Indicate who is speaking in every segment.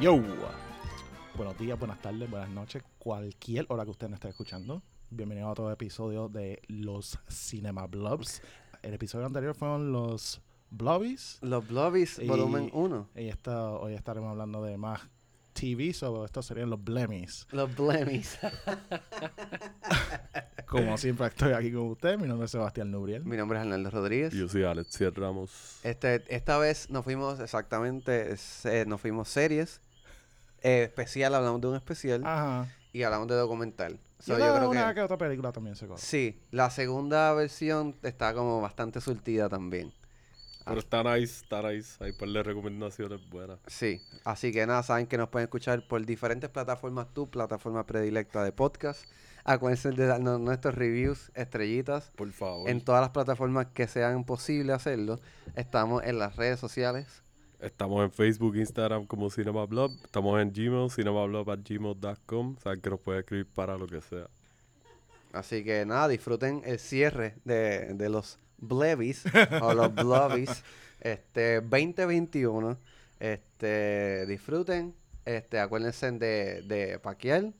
Speaker 1: Yo. Buenos días, buenas tardes, buenas noches, cualquier hora que usted me esté escuchando. Bienvenido a otro episodio de los Cinema Blobs. El episodio anterior fueron los Blobbies.
Speaker 2: Los Blobbies, volumen 1.
Speaker 1: Y esta, hoy estaremos hablando de más TV, sobre estos serían los Blemmies.
Speaker 2: Los Blemmies.
Speaker 1: Como siempre estoy aquí con usted, mi nombre es Sebastián Nubriel.
Speaker 2: Mi nombre es Arnaldo Rodríguez.
Speaker 3: Yo soy Alex Ramos.
Speaker 2: Este, esta vez nos fuimos exactamente, se- nos fuimos series. Eh, especial, hablamos de un especial.
Speaker 1: Ajá.
Speaker 2: Y hablamos de documental. So,
Speaker 1: y
Speaker 2: yo
Speaker 1: una,
Speaker 2: creo
Speaker 1: una
Speaker 2: que...
Speaker 1: que otra película también se coge.
Speaker 2: Sí, la segunda versión está como bastante surtida también.
Speaker 3: Pero está nice, está nice. Hay par de recomendaciones buenas.
Speaker 2: Sí, así que nada, saben que nos pueden escuchar por diferentes plataformas, tu plataforma predilecta de podcast. Acuérdense de darnos nuestros reviews, estrellitas,
Speaker 3: Por favor.
Speaker 2: en todas las plataformas que sean posible hacerlo. Estamos en las redes sociales.
Speaker 3: Estamos en Facebook, Instagram como CinemaBlob. Estamos en Gmail, cinemablob.gmail.com. Saben que nos pueden escribir para lo que sea.
Speaker 2: Así que nada, disfruten el cierre de, de los Blevies o los Blobbies este 2021. Este, disfruten. Este, acuérdense de, de paquear.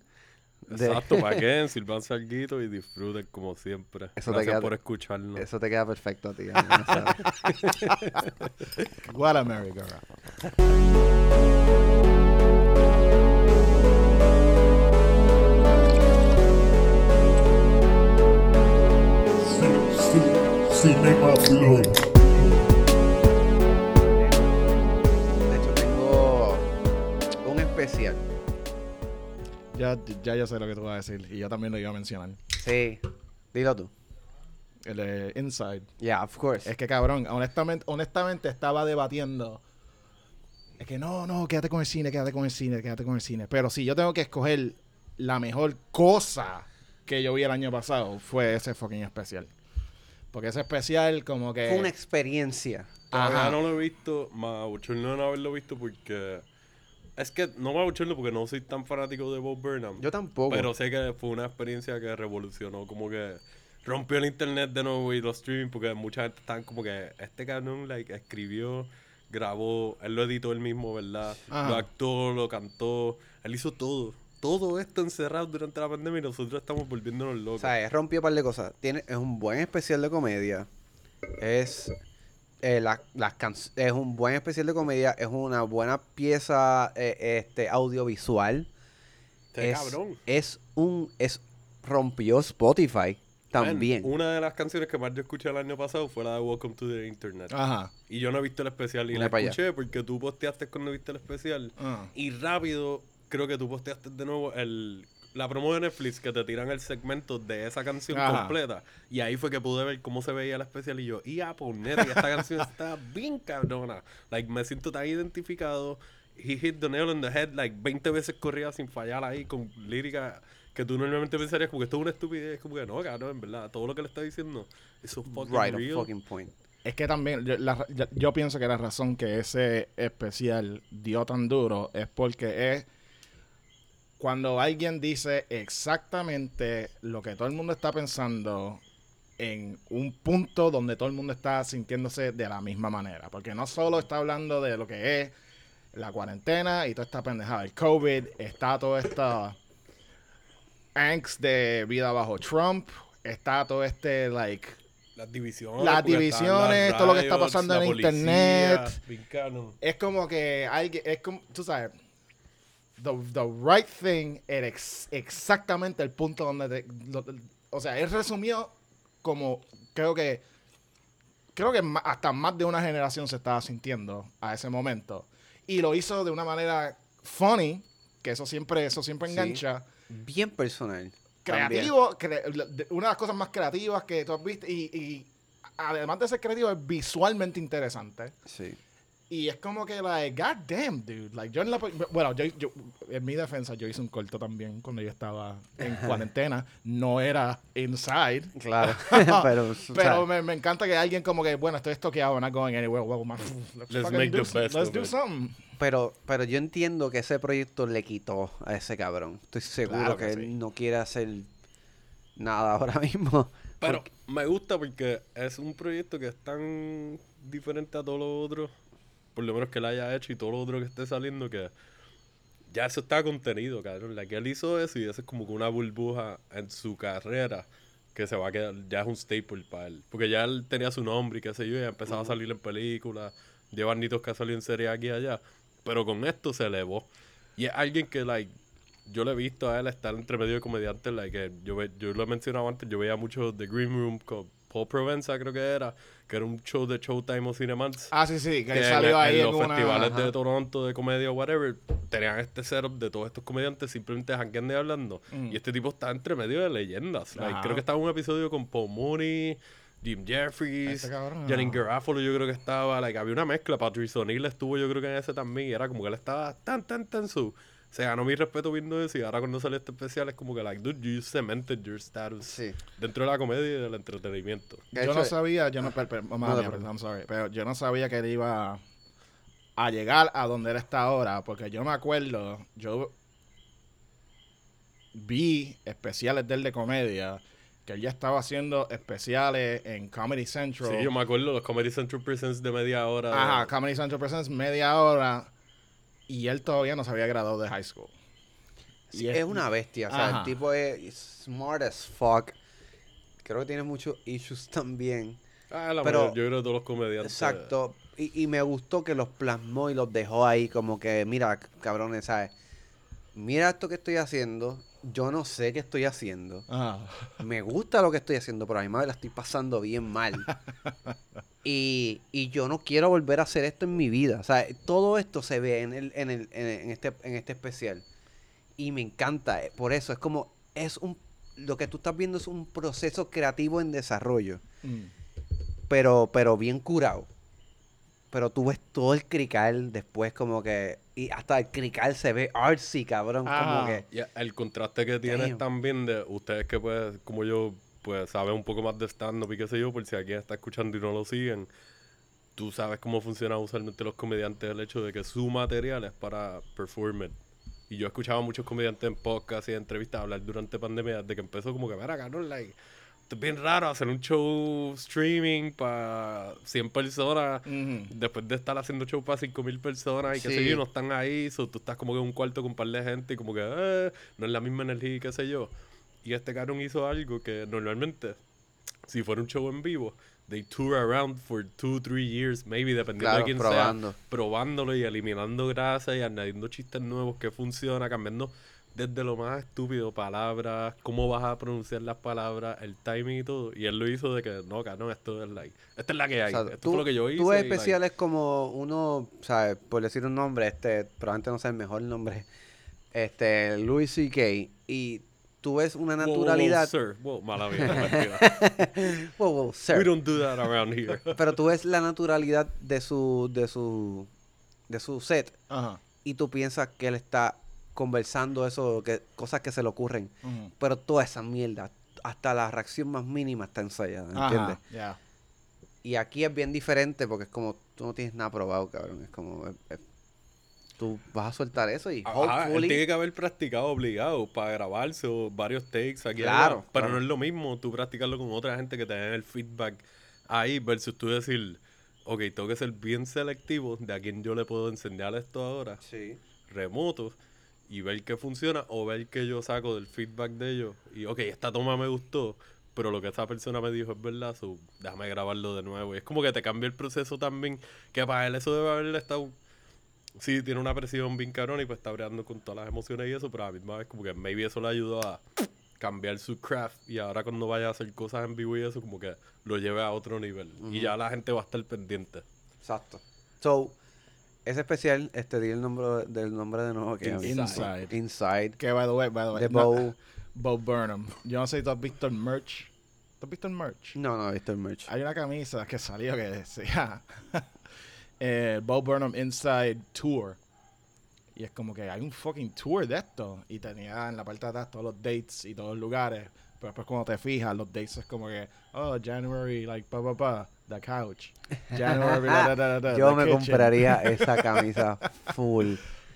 Speaker 2: de-
Speaker 3: Exacto, para que sirvanse algo y disfruten como siempre.
Speaker 2: Eso te
Speaker 3: Gracias
Speaker 2: queda-
Speaker 3: por escucharnos.
Speaker 2: Eso te queda perfecto.
Speaker 1: What a merry
Speaker 4: Cinema.
Speaker 2: De hecho, tengo un especial.
Speaker 1: Ya, ya yo sé lo que tú vas a decir y yo también lo iba a mencionar.
Speaker 2: Sí. Dilo tú.
Speaker 1: El de Inside.
Speaker 2: Yeah, of course.
Speaker 1: Es que cabrón, honestamente, honestamente estaba debatiendo. Es que no, no, quédate con el cine, quédate con el cine, quédate con el cine. Pero si yo tengo que escoger la mejor cosa que yo vi el año pasado, fue ese fucking especial. Porque ese especial como que...
Speaker 2: Fue una experiencia.
Speaker 1: Ajá.
Speaker 3: no lo he visto, más bochorno no haberlo visto porque... Es que no me bochorno porque no soy tan fanático de Bob Burnham.
Speaker 2: Yo tampoco.
Speaker 3: Pero sé que fue una experiencia que revolucionó, como que rompió el internet de nuevo y los streaming, porque mucha gente están como que este cabrón like, escribió, grabó, él lo editó él mismo, ¿verdad?
Speaker 1: Ajá.
Speaker 3: Lo actuó, lo cantó, él hizo todo. Todo esto encerrado durante la pandemia y nosotros estamos volviéndonos
Speaker 2: O
Speaker 3: locos.
Speaker 2: sea, es rompió un par de cosas. Tiene, es un buen especial de comedia. Es, eh, la- las can- es un buen especial de comedia. Es una buena pieza eh, este, audiovisual.
Speaker 3: Este
Speaker 2: es,
Speaker 3: cabrón.
Speaker 2: es un. Es, rompió Spotify también.
Speaker 3: Man, una de las canciones que más yo escuché el año pasado fue la de Welcome to the Internet.
Speaker 1: Ajá.
Speaker 3: Y yo no he visto el especial. Y la
Speaker 2: allá.
Speaker 3: escuché porque tú posteaste cuando viste el especial.
Speaker 1: Ah.
Speaker 3: Y rápido, creo que tú posteaste de nuevo el, la promo de Netflix que te tiran el segmento de esa canción
Speaker 1: Ajá.
Speaker 3: completa. Y ahí fue que pude ver cómo se veía el especial. Y yo, y a poner, y esta canción está bien cabrona. Like, me siento tan identificado. He hit the nail on the head, like, 20 veces corrida sin fallar ahí con lírica que tú normalmente pensarías como que esto es una estupidez. Como que no, cabrón, en verdad. Todo lo que le está diciendo es so fucking
Speaker 2: right on
Speaker 3: real.
Speaker 2: fucking point.
Speaker 1: Es que también, yo, la- yo- yo pienso que la razón que ese especial dio tan duro es porque es cuando alguien dice exactamente lo que todo el mundo está pensando en un punto donde todo el mundo está sintiéndose de la misma manera. Porque no solo está hablando de lo que es la cuarentena y toda esta pendejada, el COVID, está toda esta angst de vida bajo Trump, está todo este, like,
Speaker 3: Las divisiones.
Speaker 1: Las divisiones, todo lo que está pasando en
Speaker 3: policía,
Speaker 1: internet. es como que alguien, es como, tú sabes, the, the right thing era ex- exactamente el punto donde, te- lo- o sea, él resumió como, creo que, creo que hasta más de una generación se estaba sintiendo a ese momento. Y lo hizo de una manera funny, que eso siempre, eso siempre
Speaker 2: Sí.
Speaker 1: engancha.
Speaker 2: Bien personal.
Speaker 1: Creativo, cre- una de las cosas más creativas que tú has visto. Y, y además de ser creativo, es visualmente interesante.
Speaker 2: Sí.
Speaker 1: Y es como que, like, god damn, dude. Like, yo en la. Bueno, yo, yo- en mi defensa, yo hice un corto también cuando yo estaba en cuarentena. No era inside.
Speaker 2: Claro. pero,
Speaker 1: Pero me, me encanta que alguien como que, bueno, estoy estoqueado, not going anywhere. Well, man, let's,
Speaker 3: make
Speaker 1: do
Speaker 3: the
Speaker 1: some-
Speaker 3: best
Speaker 1: Let's do
Speaker 3: it.
Speaker 1: something.
Speaker 2: pero, pero yo entiendo que ese proyecto le quitó a ese cabrón. Estoy seguro
Speaker 1: Claro
Speaker 2: que,
Speaker 1: que
Speaker 2: él no quiere hacer nada ahora mismo.
Speaker 3: Pero me gusta porque es un proyecto que es tan diferente a todos los otros. Por lo menos que él haya hecho y todo lo otro que esté saliendo, que ya eso está contenido, cabrón. La que él hizo eso y eso es como que una burbuja en su carrera que se va a quedar, ya es un staple para él. Porque ya él tenía su nombre y qué sé yo, y ha empezado a salir en películas, lleva nitos que ha salido en serie aquí y allá. Pero con esto se elevó. Y es alguien que, like, yo le he visto a él estar entre medio de comediantes, like, yo, ve- yo lo he mencionado antes, yo veía mucho The Green Room con Paul Provenza, creo que era, que era un show de Showtime o Cineman's.
Speaker 1: Ah, sí, sí, que,
Speaker 3: que
Speaker 1: salió
Speaker 3: en,
Speaker 1: ahí
Speaker 3: en los festivales
Speaker 2: Ajá.
Speaker 3: de Toronto de comedia o whatever, tenían este setup de todos estos comediantes simplemente jangueando y hablando.
Speaker 1: Mm.
Speaker 3: Y este tipo está entre medio de leyendas. Like, creo que estaba en un episodio con Paul Mooney, Jim Jeffries, Janine. Garofalo yo creo que estaba, like, había una mezcla, Patrice O'Neill estuvo yo creo que en ese también, y era como que él estaba tan, tan, tan su... Se ganó mi respeto viendo eso y ahora cuando salió este especial es como que, like, dude, you cemented your status
Speaker 2: Sí.
Speaker 3: dentro de la comedia y del entretenimiento.
Speaker 1: Yo
Speaker 2: hecho,
Speaker 1: no sabía, yo no, per- per-
Speaker 2: te
Speaker 1: mía,
Speaker 2: preocupes.
Speaker 1: I'm sorry, pero yo no sabía que él iba a llegar a donde él está ahora, porque yo me acuerdo, yo vi especiales de él de comedia, que él ya estaba haciendo especiales en Comedy Central.
Speaker 3: Sí, yo me acuerdo los Comedy Central Presents de media hora. de-
Speaker 1: Ajá, Comedy Central Presents media hora, y él todavía no se había graduado de high school.
Speaker 2: Sí,
Speaker 1: Y
Speaker 2: es, una bestia. O sea,
Speaker 1: Ajá.
Speaker 2: el tipo es smart as fuck. Creo que tiene muchos issues también.
Speaker 3: Ah, la
Speaker 2: Pero-
Speaker 3: mayor- yo creo que todos los comediantes.
Speaker 2: Exacto. Y, y me gustó que los plasmó y los dejó ahí como que, mira, cabrones, ¿sabes? Mira esto que estoy haciendo. Yo no sé qué estoy haciendo.
Speaker 1: Ajá.
Speaker 2: Me gusta lo que estoy haciendo, pero a mi madre la estoy pasando bien mal. y, y yo no quiero volver a hacer esto en mi vida. O sea, todo esto se ve en, el, en, el, en, en este, en este especial. Y me encanta. eh, Por eso es como, es un, lo que tú estás viendo es un proceso creativo en desarrollo.
Speaker 1: Mm.
Speaker 2: Pero, pero bien curado. Pero tú ves todo el crical después como que... Y hasta el crical se ve artsy, cabrón.
Speaker 1: Ajá.
Speaker 2: Como que...
Speaker 3: Y el contraste que tienes
Speaker 2: Damn.
Speaker 3: también de ustedes que pues, como yo, pues saben un poco más de stand-up y qué sé yo, por si alguien está escuchando y no lo siguen, tú sabes cómo funcionan usualmente los comediantes, el hecho de que su material es para performer. Y yo escuchaba a muchos comediantes en podcast y en entrevistas hablar durante pandemia de que empezó como que, mira, cabrón, like, es bien raro hacer un show streaming para 100 personas después de estar haciendo show para 5000 personas y que sé
Speaker 2: Sí.
Speaker 3: yo, y no están ahí, so, tú estás como que en un cuarto con un par de gente y como que eh, no es la misma energía y qué sé yo. Y este cabrón hizo algo que normalmente, si fuera un show en vivo, they tour around for two, three years, maybe, dependiendo
Speaker 2: Claro,
Speaker 3: de quién
Speaker 2: probando.
Speaker 3: sea, probándolo y eliminando grasa y añadiendo chistes nuevos que funciona, cambiando desde lo más estúpido, palabras, cómo vas a pronunciar las palabras, el timing y todo. Y él lo hizo de que, no, cabrón, esto es like, esta es la que hay.
Speaker 2: O sea,
Speaker 3: esto
Speaker 2: tú,
Speaker 3: fue lo que yo hice.
Speaker 2: tú ves
Speaker 3: y, like,
Speaker 2: especiales como uno, ¿sabes? Por decir un nombre, este, probablemente no sea el mejor nombre, este, Louis C.K. Y tú ves una
Speaker 3: Whoa, whoa,
Speaker 2: naturalidad.
Speaker 3: sir. Whoa, mala tranquila.
Speaker 2: Wow, wow, sir.
Speaker 3: We don't do that around here.
Speaker 2: Pero tú ves la naturalidad de su, de su, de su set
Speaker 1: Ajá.
Speaker 2: y tú piensas que él está conversando eso, que cosas que se le ocurren. Pero toda esa mierda, hasta la reacción más mínima está ensayada,
Speaker 1: Ajá,
Speaker 2: ¿entiendes?
Speaker 1: ya.
Speaker 2: Y aquí es bien diferente porque es como, tú no tienes nada probado, cabrón. Es como, eh, eh, tú vas a soltar eso y
Speaker 3: Ajá, él tiene que haber practicado obligado para grabarse o varios takes aquí
Speaker 2: Claro,
Speaker 3: allá. Pero
Speaker 2: claro.
Speaker 3: no es lo mismo tú practicarlo con otra gente que te den el feedback ahí versus tú decir, ok, tengo que ser bien selectivo de a quién yo le puedo enseñar esto ahora,
Speaker 2: Sí.
Speaker 3: remoto, y ver qué funciona o ver qué yo saco del feedback de ellos. Y, ok, esta toma me gustó, pero lo que esa persona me dijo es verdad, so, déjame grabarlo de nuevo. Y es como que te cambia el proceso también, que para él eso debe haberle estado... Sí, tiene una presión bien cabrón y pues está breando con todas las emociones y eso, pero a la misma vez como que maybe eso le ayudó a cambiar su craft y ahora cuando vaya a hacer cosas en vivo y eso como que lo lleve a otro nivel. Y ya la gente va a estar pendiente.
Speaker 2: Exacto. So, ese especial, este, di el nombre del nombre de nuevo que
Speaker 1: Inside.
Speaker 2: Inside.
Speaker 1: Que, by the way, by the way.
Speaker 2: De
Speaker 1: no-
Speaker 2: Bo.
Speaker 1: Bo Burnham. Yo no sé si tú has visto el merch. ¿Tú has visto el merch?
Speaker 2: No, no, he visto el merch.
Speaker 1: Hay una camisa que salió que decía eh, Bo Burnham Inside Tour. Y es como que hay un fucking tour de esto. Y tenía en la parte de atrás todos los dates y todos los lugares. Pero después cuando te fijas, los dates es como que, oh, January, like, pa, pa, pa, the couch. January, da, da, da,
Speaker 2: Yo
Speaker 1: the
Speaker 2: me
Speaker 1: kitchen.
Speaker 2: compraría esa camisa full.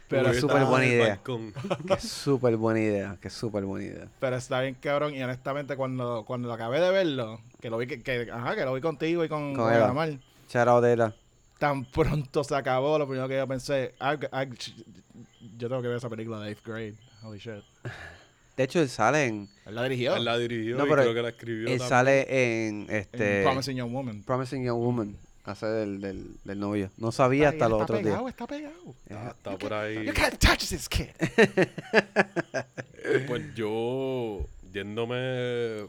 Speaker 1: Pero
Speaker 2: es súper buena idea. Que es súper buena idea. Que es súper buena idea.
Speaker 1: Pero está bien cabrón y honestamente cuando, cuando acabé de verlo, que lo vi que, que- ajá, que lo vi contigo y con,
Speaker 2: Con.
Speaker 1: Amar, tan pronto se acabó, lo primero que yo pensé, "Ah, ah, yo tengo que ver esa película de 8th grade. Holy shit.
Speaker 2: De hecho, él sale en.
Speaker 1: Él la dirigió.
Speaker 3: Él la dirigió
Speaker 2: No,
Speaker 3: y
Speaker 2: pero
Speaker 3: creo que la escribió
Speaker 2: Él
Speaker 3: también.
Speaker 2: sale en
Speaker 1: en
Speaker 2: este.
Speaker 1: Promising Young Woman.
Speaker 2: Promising Young Woman. Hace del, del, del novio. No sabía hasta los
Speaker 1: está
Speaker 2: otros días.
Speaker 1: pegado, Está pegado,
Speaker 3: Está, está por ahí.
Speaker 1: You can't touch this kid.
Speaker 3: Pues yo, yéndome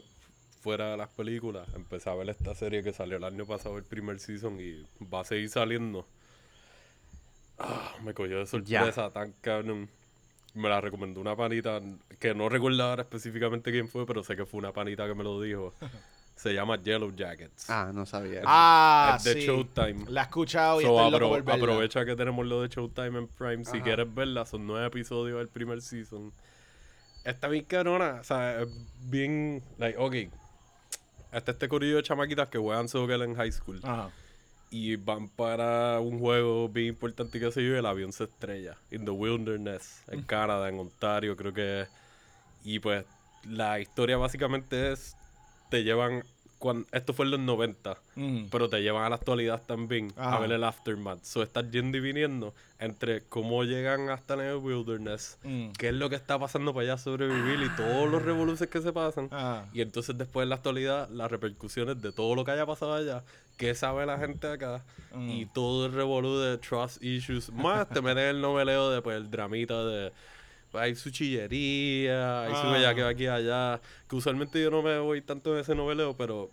Speaker 3: fuera de las películas, empecé a ver esta serie que salió el año pasado, el primer season, y va a seguir saliendo. Ah, me cogió de sorpresa tan cabrón. Me la recomendó una panita que no recuerdo ahora específicamente quién fue, pero sé que fue una panita que me lo dijo. Se llama Yellow Jackets.
Speaker 2: Ah, no sabía.
Speaker 1: Ah,
Speaker 3: es de
Speaker 1: sí.
Speaker 3: Showtime.
Speaker 1: La he escuchado y
Speaker 3: So,
Speaker 1: estoy loco
Speaker 3: apro-
Speaker 1: por verla.
Speaker 3: aprovecha que tenemos lo de Showtime en Prime. Si
Speaker 1: Ajá.
Speaker 3: quieres verla, son nueve episodios del primer season. Está bien carona. O sea, es bien. Like, ok. Está este corillo de chamaquitas que juegan soccer en high school.
Speaker 1: Ajá.
Speaker 3: Y van para un juego bien importante que se y el avión se estrella. In the wilderness. En Canadá, en Ontario, creo que es. Y pues, la historia básicamente es. Te llevan. Cuando, esto fue en los 90
Speaker 1: Mm.
Speaker 3: pero te llevan a la actualidad también
Speaker 1: Ajá.
Speaker 3: a ver el aftermath. So estás yendo y viniendo entre cómo llegan hasta el wilderness,
Speaker 1: Mm.
Speaker 3: qué es lo que está pasando para allá sobrevivir y todos los revoluciones que se pasan.
Speaker 1: Ah.
Speaker 3: Y entonces después en la actualidad, las repercusiones de todo lo que haya pasado allá, qué sabe la gente acá
Speaker 1: Mm.
Speaker 3: y todo el revolú de trust issues. Más te meten el noveleo de pues el dramita de hay su chillería, hay su
Speaker 1: Ah.
Speaker 3: bella que va aquí y allá. Que usualmente yo no me voy tanto en ese noveleo, pero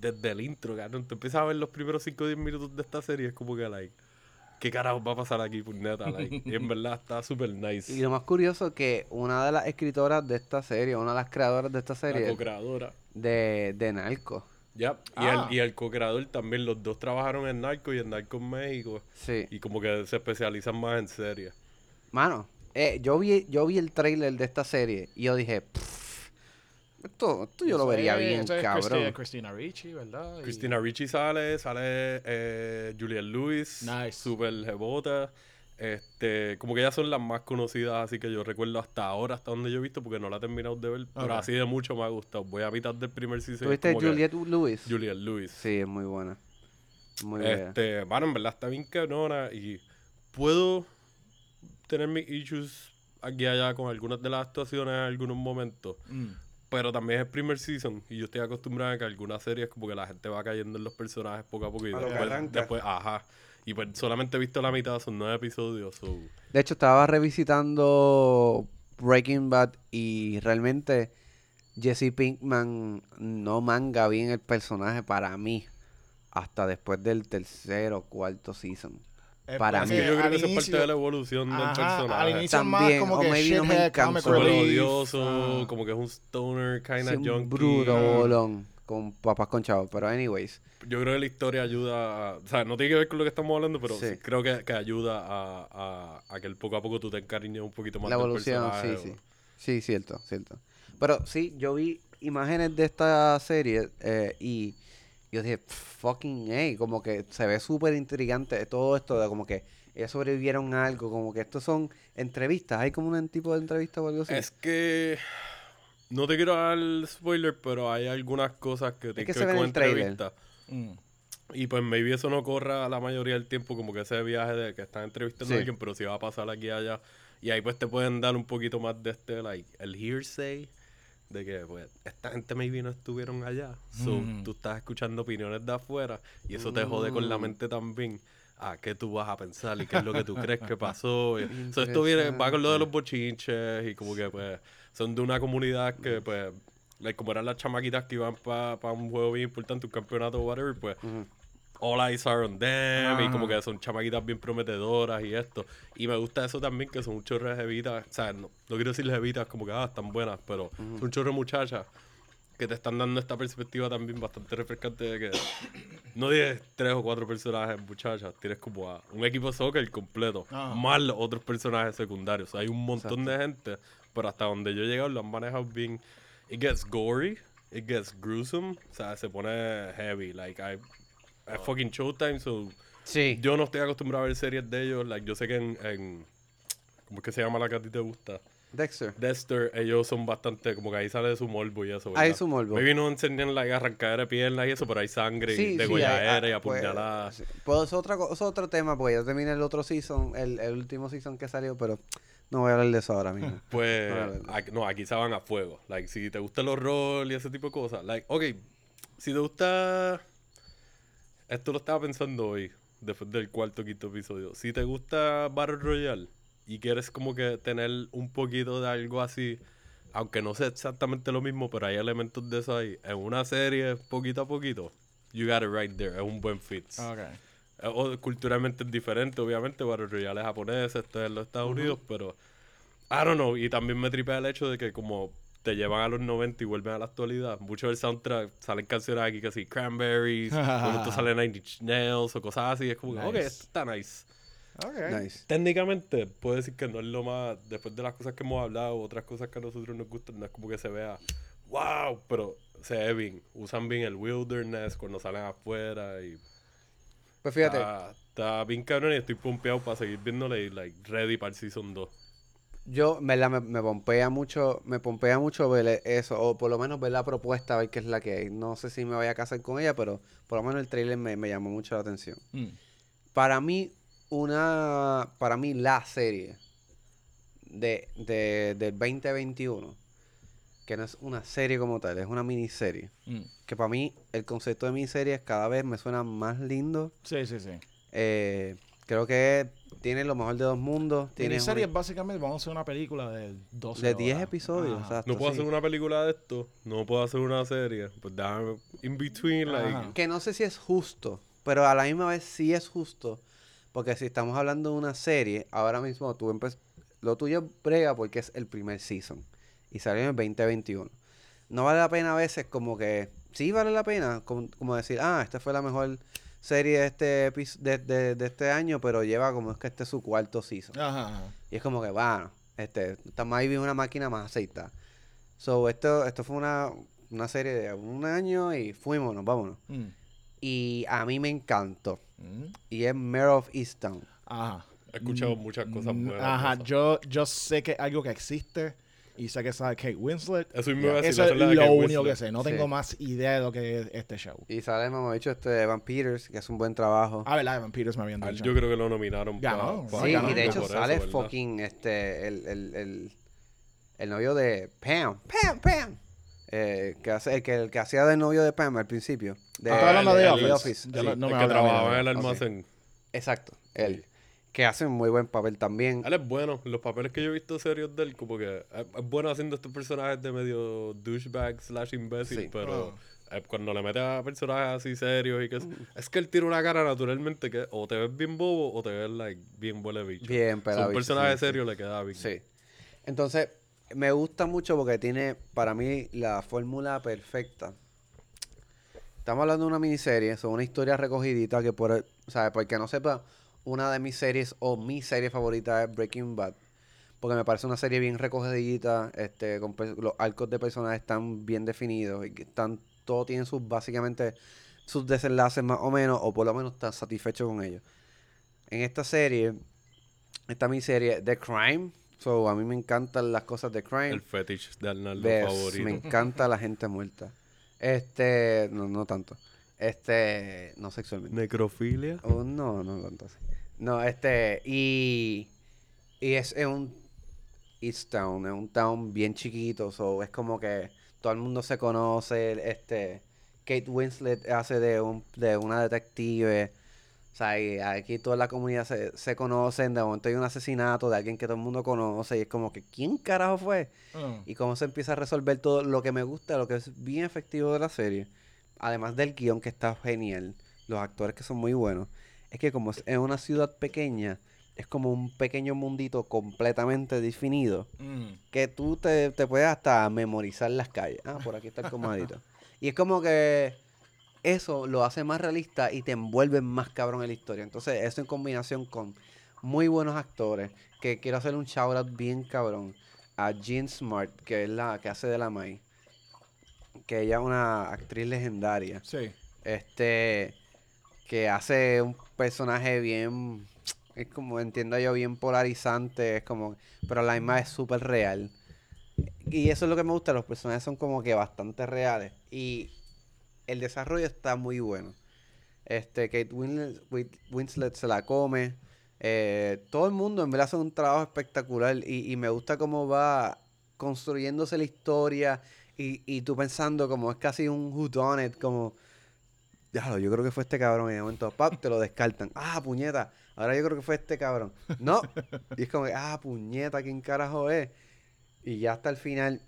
Speaker 3: desde el intro, cabrón, te empiezas a ver los primeros 5 o 10 minutos de esta serie, es como que, like, ¿qué carajo va a pasar aquí, puñeta? Like, y en verdad está súper nice.
Speaker 2: Y lo más curioso que una de las escritoras de esta serie, una de las creadoras de esta
Speaker 3: la
Speaker 2: serie,
Speaker 3: co-creadora.
Speaker 2: de, de Narco.
Speaker 3: Ya, y,
Speaker 1: Ah.
Speaker 3: el, y el co-creador también, los dos trabajaron en Narco y en Narco en México.
Speaker 2: Sí.
Speaker 3: Y como que se especializan más en series.
Speaker 2: Mano, eh, yo vi yo vi el trailer de esta serie y yo dije, "Pff, esto, esto yo lo vería
Speaker 1: es-
Speaker 2: bien,
Speaker 1: es
Speaker 2: cabrón.
Speaker 1: Christi- Christina Ricci, ¿verdad? Y-
Speaker 3: Christina Ricci sale, sale eh, Juliette Lewis,
Speaker 1: Nice.
Speaker 3: super jebota. Este, como que ellas son las más conocidas, así que yo recuerdo hasta ahora, hasta donde yo he visto, porque no la he terminado de ver, pero así de mucho me ha gustado. Voy a mitad del primer season.
Speaker 2: ¿Tuviste Juliette Lewis?
Speaker 3: Juliette Lewis.
Speaker 2: Sí, es muy buena. Muy buena.
Speaker 3: Este, bueno, en verdad está bien cabrona y puedo tener mis issues aquí y allá con algunas de las actuaciones en algunos momentos.
Speaker 1: Mm.
Speaker 3: Pero también es el primer season y yo estoy acostumbrado a que algunas series como que la gente va cayendo en los personajes poco a poco y
Speaker 2: A
Speaker 3: después, después, ajá. Y pues solamente he visto la mitad, son nueve episodios. so-
Speaker 2: De hecho, estaba revisitando Breaking Bad y realmente Jesse Pinkman no manga bien el personaje para mí hasta después del tercer o cuarto season.
Speaker 1: Es
Speaker 2: Para
Speaker 1: porque
Speaker 2: mí.
Speaker 3: yo creo
Speaker 1: al
Speaker 3: que eso es parte
Speaker 1: inicio-
Speaker 3: de la evolución del
Speaker 1: Ajá,
Speaker 3: personaje.
Speaker 1: Al inicio es más
Speaker 2: También,
Speaker 1: como
Speaker 2: o
Speaker 1: que
Speaker 2: maybe no me encanta.
Speaker 1: relief.
Speaker 3: odioso,
Speaker 1: Ah.
Speaker 3: como que es un stoner kind
Speaker 2: Sí, un
Speaker 3: junkie.
Speaker 2: bruto
Speaker 3: Ah.
Speaker 2: bolón con papás con chavos. Pero anyways,
Speaker 3: Yo creo que la historia ayuda, a- o sea, no tiene que ver con lo que estamos hablando, pero
Speaker 2: Sí.
Speaker 3: creo que, que ayuda a, a, a que poco a poco tú te encariñes un poquito más
Speaker 2: la evolución, sí,
Speaker 3: o-
Speaker 2: sí. Sí, cierto, cierto. Pero sí, yo vi imágenes de esta serie eh, y yo dije, fucking A, como que se ve súper intrigante todo esto de como que ellos sobrevivieron a algo, como que estos son entrevistas, hay como un tipo de entrevista o algo así.
Speaker 3: Es que no te quiero dar spoiler, pero hay algunas cosas que tienen
Speaker 2: que
Speaker 3: que,
Speaker 2: se
Speaker 3: ver
Speaker 2: ve en
Speaker 3: con
Speaker 2: el trailer.
Speaker 3: entrevistas.
Speaker 1: Mm.
Speaker 3: Y pues maybe eso no corra la mayoría del tiempo, como que ese viaje de que están entrevistando
Speaker 2: Sí.
Speaker 3: a alguien, pero si va a pasar aquí y allá. Y ahí pues te pueden dar un poquito más de este, like, el hearsay. De que, pues, esta gente maybe no estuvieron allá. So,
Speaker 1: Mm.
Speaker 3: tú estás escuchando opiniones de afuera y eso te jode con la
Speaker 2: Mm.
Speaker 3: mente también. a qué tú vas a pensar y qué es lo que tú crees que pasó. Y- so, esto viene, va con lo de los bochinches y como que, pues, son de una comunidad que, pues, like, como eran las chamaquitas que iban para un juego bien importante, un campeonato o whatever, pues,
Speaker 2: Ujú.
Speaker 3: all eyes are on them y
Speaker 1: Ajá.
Speaker 3: como que son chamaquitas bien prometedoras y esto. Y me gusta eso también, que son un chorro de jevitas, o sea, no, no quiero decir jevitas como que, ah, están buenas, pero son un chorro de muchachas que te están dando esta perspectiva también bastante refrescante de que no tienes tres o cuatro personajes muchachas, tienes como a un equipo de soccer completo,
Speaker 1: Ajá.
Speaker 3: más los otros personajes secundarios. hay un montón de gente, pero hasta donde yo he llegado lo han manejado bien. It gets gory, it gets gruesome, o sea, se pone heavy, like, I, es fucking showtime, so
Speaker 2: Sí.
Speaker 3: yo no estoy acostumbrado a ver series de ellos, like, yo sé que en, en ¿cómo es que se llama la que a ti te gusta?
Speaker 2: Dexter.
Speaker 3: Dexter, ellos son bastante, como que ahí sale su morbo y eso,
Speaker 2: Ahí
Speaker 3: ¿verdad?
Speaker 2: su morbo.
Speaker 3: Maybe no enseñan la arrancadera de piernas y eso, pero hay sangre y
Speaker 2: Sí,
Speaker 3: de
Speaker 2: sí, hay-
Speaker 3: y
Speaker 2: ah, pues,
Speaker 3: apuñaladas.
Speaker 2: sí. Pues es, otra, es otro tema, porque ya terminé el otro season, el, el último season que salió, pero no voy a hablar de eso ahora mismo.
Speaker 3: Pues,
Speaker 2: No,
Speaker 3: aquí, no, aquí se van a fuego. Like, si te gusta el horror y ese tipo de cosas. Like, ok, si te gusta... Esto lo estaba pensando hoy, después del cuarto quinto episodio. Si te gusta Battle Royale y quieres como que tener un poquito de algo así, aunque no sea exactamente lo mismo, pero hay elementos de eso ahí, en una serie, poquito a poquito, you got it right there. Es un buen fit.
Speaker 1: Ok.
Speaker 3: Eh, o- culturalmente es diferente, obviamente, Battle Royale es japonés, esto es en los Estados Unidos, pero I don't know, y también me tripea el hecho de que como te llevan a los 90 y vuelven a la actualidad, mucho del soundtrack salen canciones aquí que así, Cranberries, de momento sale Nine Inch Nails o cosas así, es como, que, ok,
Speaker 1: Nice.
Speaker 3: esto está nice.
Speaker 1: Ok.
Speaker 2: Nice.
Speaker 3: Técnicamente, puedo decir que no es lo más, después de las cosas que hemos hablado, otras cosas que a nosotros nos gustan, no es como que se vea, wow, pero se ve bien, usan bien el wilderness cuando salen afuera y
Speaker 2: Pues fíjate,
Speaker 3: Está, está bien cabrón y estoy pompeado para seguir viéndole y like ready para el season 2.
Speaker 2: yo en verdad me, me pompea mucho, me pompea mucho ver eso, o por lo menos ver la propuesta, a ver qué es la que hay. No sé si me voy a casar con ella, pero por lo menos el trailer me, me llamó mucho la atención.
Speaker 1: Mm.
Speaker 2: Para mí, una, para mí la serie de, de, del 2021, que no es una serie como tal, es una miniserie.
Speaker 1: Mm.
Speaker 2: Que para mí el concepto de miniseries cada vez me suena más lindo.
Speaker 1: Sí, sí, sí.
Speaker 2: Eh, creo que tiene lo mejor de dos mundos. Tiene
Speaker 1: Miniseries,
Speaker 2: una-
Speaker 1: básicamente, vamos a hacer una película de 12
Speaker 2: de 10
Speaker 1: horas.
Speaker 2: episodios. Exacto,
Speaker 3: No puedo
Speaker 2: sí.
Speaker 3: hacer una película de esto, no puedo hacer una serie, pues déjame in between, like.
Speaker 2: Que no sé si es justo, pero a la misma vez sí es justo. Porque si estamos hablando de una serie, ahora mismo tú lo tuyo brega porque es el primer season. Y salió en el 2021. No vale la pena a veces como que... Sí vale la pena como, como decir, ah, esta fue la mejor serie de este, de, de- de este año, pero lleva como es que este es su cuarto season.
Speaker 1: Ajá, ajá.
Speaker 2: Y es como que, bueno, este, estamos ahí viendo una máquina más aceitada. So, esto, esto fue una, una serie de un año y fuímonos, vámonos.
Speaker 1: Mm.
Speaker 2: Y a mí me encantó.
Speaker 1: Mm.
Speaker 2: Y es Mayor of Easttown.
Speaker 1: Ajá.
Speaker 3: he escuchado muchas cosas
Speaker 1: Mm,
Speaker 3: buenas.
Speaker 1: Ajá, yo, yo sé que es algo que existe y sé que sabe Kate Winslet.
Speaker 3: Eso
Speaker 1: es lo
Speaker 3: Kate
Speaker 1: único que sé. No
Speaker 2: Sí.
Speaker 1: tengo más idea de lo que es este show.
Speaker 2: Y sale, me dicho, este Evan Peters, que hace un buen trabajo.
Speaker 1: Ah, ¿verdad? Evan Peters me habían dicho.
Speaker 3: Yo creo que lo nominaron
Speaker 1: Ganó,
Speaker 3: pa- pa-
Speaker 2: sí,
Speaker 1: ganó
Speaker 2: y de hecho
Speaker 3: eso,
Speaker 2: sale fucking este, el, el, el, el novio de Pam. Pam, Pam. Eh, que hace, el, que, el que hacía del novio de Pam al principio. De,
Speaker 1: Ah, ¿estás hablando
Speaker 2: de
Speaker 3: el-
Speaker 1: Office?
Speaker 2: Sí.
Speaker 1: lo- no
Speaker 3: el
Speaker 1: me
Speaker 3: que trabajaba en el
Speaker 2: Ok.
Speaker 3: almacén.
Speaker 2: Exacto, él. Que hace un muy buen papel también.
Speaker 3: Él es bueno. Los papeles que yo he visto serios de él, como que es, es bueno haciendo estos personajes de medio douchebag slash imbécil,
Speaker 2: Sí.
Speaker 3: pero
Speaker 1: Ah.
Speaker 3: eh, cuando le mete a personajes así serios y que es, es que él tiene una cara naturalmente que o te ves bien bobo o te ves like, bien huele bicho.
Speaker 2: Bien, pero
Speaker 3: un personaje serio le queda bien.
Speaker 2: Sí. Entonces, me gusta mucho porque tiene para mí la fórmula perfecta. Estamos hablando de una miniserie, son una historia recogidita que por, o sea, porque no sepa, una de mis series o mi serie favorita es Breaking Bad. Porque me parece una serie bien recogidita, este, con los arcos de personajes están bien definidos y que están, todo tiene sus, básicamente, sus desenlaces más o menos, o por lo menos están satisfechos con ellos. En esta serie, esta miniserie, The Crime, so, a mí me encantan las cosas de Crime.
Speaker 3: El fetish de Arnaldo
Speaker 2: Ves,
Speaker 3: favorito.
Speaker 2: me encanta la gente muerta. Este, no, no tanto. Este, no sexualmente.
Speaker 3: Necrofilia.
Speaker 2: Oh, no, no tanto así. No, este, y, y es, es un East Town, es un town bien chiquito, so, es como que todo el mundo se conoce, este, Kate Winslet hace de, un, de una detective, o sea, y aquí toda la comunidad se, se conocen, de momento hay un asesinato de alguien que todo el mundo conoce, y es como que, ¿quién carajo fue?
Speaker 1: Ah.
Speaker 2: y cómo se empieza a resolver todo lo que me gusta, lo que es bien efectivo de la serie, además del guion que está genial, los actores que son muy buenos, es que como es una ciudad pequeña, es como un pequeño mundito completamente definido,
Speaker 1: Mm.
Speaker 2: que tú te, te puedes hasta memorizar las calles. Ah, por aquí está el comadito. y es como que eso lo hace más realista y te envuelve más cabrón en la historia. Entonces, eso en combinación con muy buenos actores, que quiero hacer un shout out bien cabrón a Jean Smart, que es la que hace de la May. Que ella es una actriz legendaria.
Speaker 1: Sí.
Speaker 2: Este que hace un personaje bien es como, entiendo yo, bien polarizante, es como, pero la misma es súper real. Y eso es lo que me gusta, los personajes son como que bastante reales. Y el desarrollo está muy bueno. Este, Kate Winslet, Win- Winslet se la come. Eh, todo el mundo en verdad hace un trabajo espectacular. Y, y me gusta cómo va construyéndose la historia. Y, y tú pensando como es casi un whodunit, como... Déjalo, yo creo que fue este cabrón. Y de momento, pap, te lo descartan. Ah, puñeta. Ahora yo creo que fue este cabrón. No. Y es como, ah, puñeta, ¿quién carajo es? Y ya hasta el final,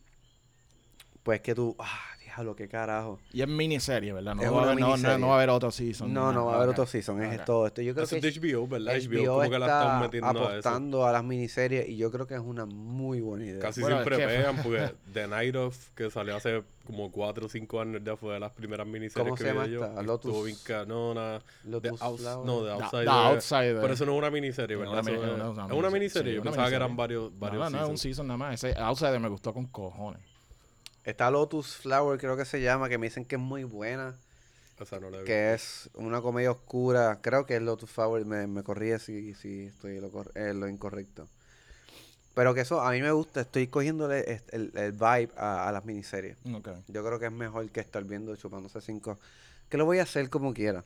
Speaker 2: pues que tú, ah, déjalo, qué carajo.
Speaker 1: Y es miniserie, ¿verdad? No,
Speaker 2: Es
Speaker 1: va, a
Speaker 2: una
Speaker 1: haber, no, no,
Speaker 2: miniserie.
Speaker 1: no va a haber otro season.
Speaker 2: No, no va a haber otro season, es
Speaker 1: Ok.
Speaker 2: todo esto. Yo creo
Speaker 3: Eso
Speaker 2: que
Speaker 3: es de HBO, ¿verdad? HBO,
Speaker 2: HBO
Speaker 3: como que la están
Speaker 2: está
Speaker 3: metiendo a eso.
Speaker 2: apostando a, las miniseries y yo creo que es una muy buena idea.
Speaker 3: Casi
Speaker 1: Bueno,
Speaker 3: siempre
Speaker 1: es que-
Speaker 3: pegan porque The Night of, que salió hace como 4 o 5 años ya fue de las primeras miniseries
Speaker 2: ¿Cómo
Speaker 3: que
Speaker 2: se
Speaker 3: vi
Speaker 2: llama
Speaker 3: yo.
Speaker 2: esta? Lotus-
Speaker 3: Estuvo bien canona.
Speaker 2: Lotus
Speaker 3: The Outs-
Speaker 2: Flower.
Speaker 3: no, The Outsider.
Speaker 1: The Outsider.
Speaker 3: Pero eso no es una miniserie,
Speaker 1: Es
Speaker 3: ¿verdad?
Speaker 1: es
Speaker 3: es,
Speaker 1: una-
Speaker 3: es
Speaker 1: miniserie.
Speaker 3: Yo pensaba que eran varios,
Speaker 1: No,
Speaker 3: varios
Speaker 1: no, no, es un season nada más. Ese Outsider me gustó con cojones.
Speaker 2: Está Lotus Flower, creo que se llama, que me dicen que es muy buena,
Speaker 3: O sea, no la
Speaker 2: que es una comedia oscura. Creo que es Lotus Flower, me, me corrí si, si estoy lo, eh, lo incorrecto. Pero que eso a mí me gusta, estoy cogiéndole el, el vibe a, a las miniseries. Yo creo que es mejor que estar viendo chupándose cinco. Que lo voy a hacer como quiera.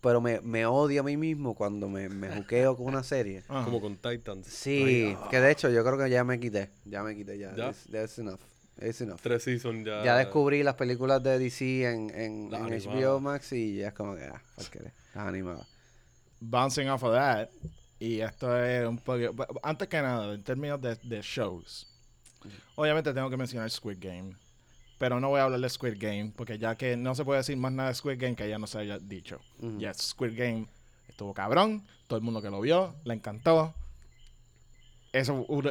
Speaker 2: Pero me, me odio a mí mismo cuando me, me juqueo con una serie.
Speaker 3: Como con Titans.
Speaker 2: Sí,
Speaker 3: Ay,
Speaker 2: que de hecho yo creo que ya me quité. Ya me quité, ya. That's enough. It's enough.
Speaker 3: Tres seasons ya.
Speaker 2: Ya descubrí las películas de DC en, en. HBO Max y ya es como que, ah, porquería, las animadas.
Speaker 1: Bouncing off of that. Y esto es un poco. Antes que nada, en términos de, de shows. Obviamente tengo que mencionar Squid Game. Pero no voy a hablar de Squid Game. Porque ya que no se puede decir más nada de Squid Game que ya no se haya dicho.
Speaker 2: Ujú.
Speaker 1: Yes, Squid Game estuvo cabrón. Todo el mundo que lo vio, le encantó. Eso es uno,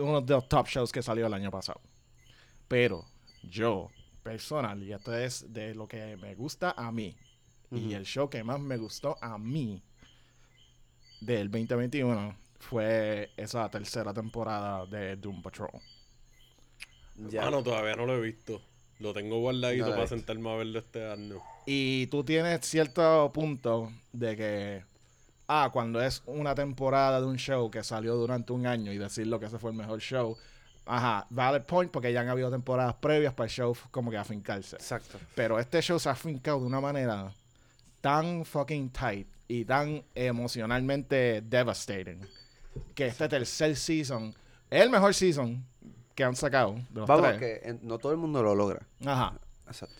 Speaker 1: uno de los top shows que salió el año pasado. Pero yo, personal, y esto es de lo que me gusta a mí. Y el show que más me gustó a mí del 2021 fue esa tercera temporada de Doom Patrol.
Speaker 2: Ya.
Speaker 3: Mano, todavía no lo he visto. Lo tengo guardadito para sentarme a verlo este año.
Speaker 1: Y tú tienes cierto punto de que, ah, cuando es una temporada de un show que salió durante un año y decirlo que ese fue el mejor show, ajá, valid point porque ya han habido temporadas previas para el show como que afincarse.
Speaker 2: Exacto.
Speaker 1: Pero este show se ha afincado de una manera tan fucking tight y tan emocionalmente devastating que este tercer season es el mejor season que han sacado de los
Speaker 2: Vamos,
Speaker 1: tres.
Speaker 2: que en- no todo el mundo lo logra.
Speaker 1: Ajá.
Speaker 2: Exacto.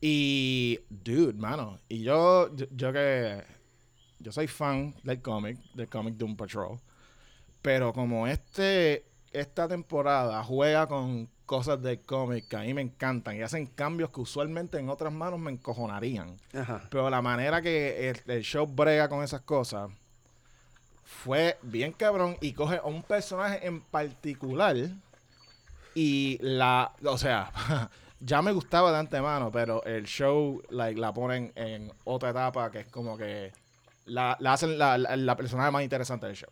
Speaker 1: Y, dude, mano, y yo, yo, yo que, yo soy fan del cómic, del cómic Doom Patrol, pero como este, esta temporada juega con cosas del cómic que a mí me encantan y hacen cambios que usualmente en otras manos me encojonarían,
Speaker 2: Ajá.
Speaker 1: pero la manera que el, el show brega con esas cosas fue bien cabrón y coge a un personaje en particular y la, o sea, ya me gustaba de antemano, pero el show like, la ponen en otra etapa que es como que la, la hacen la, la, la personaje más interesante del show.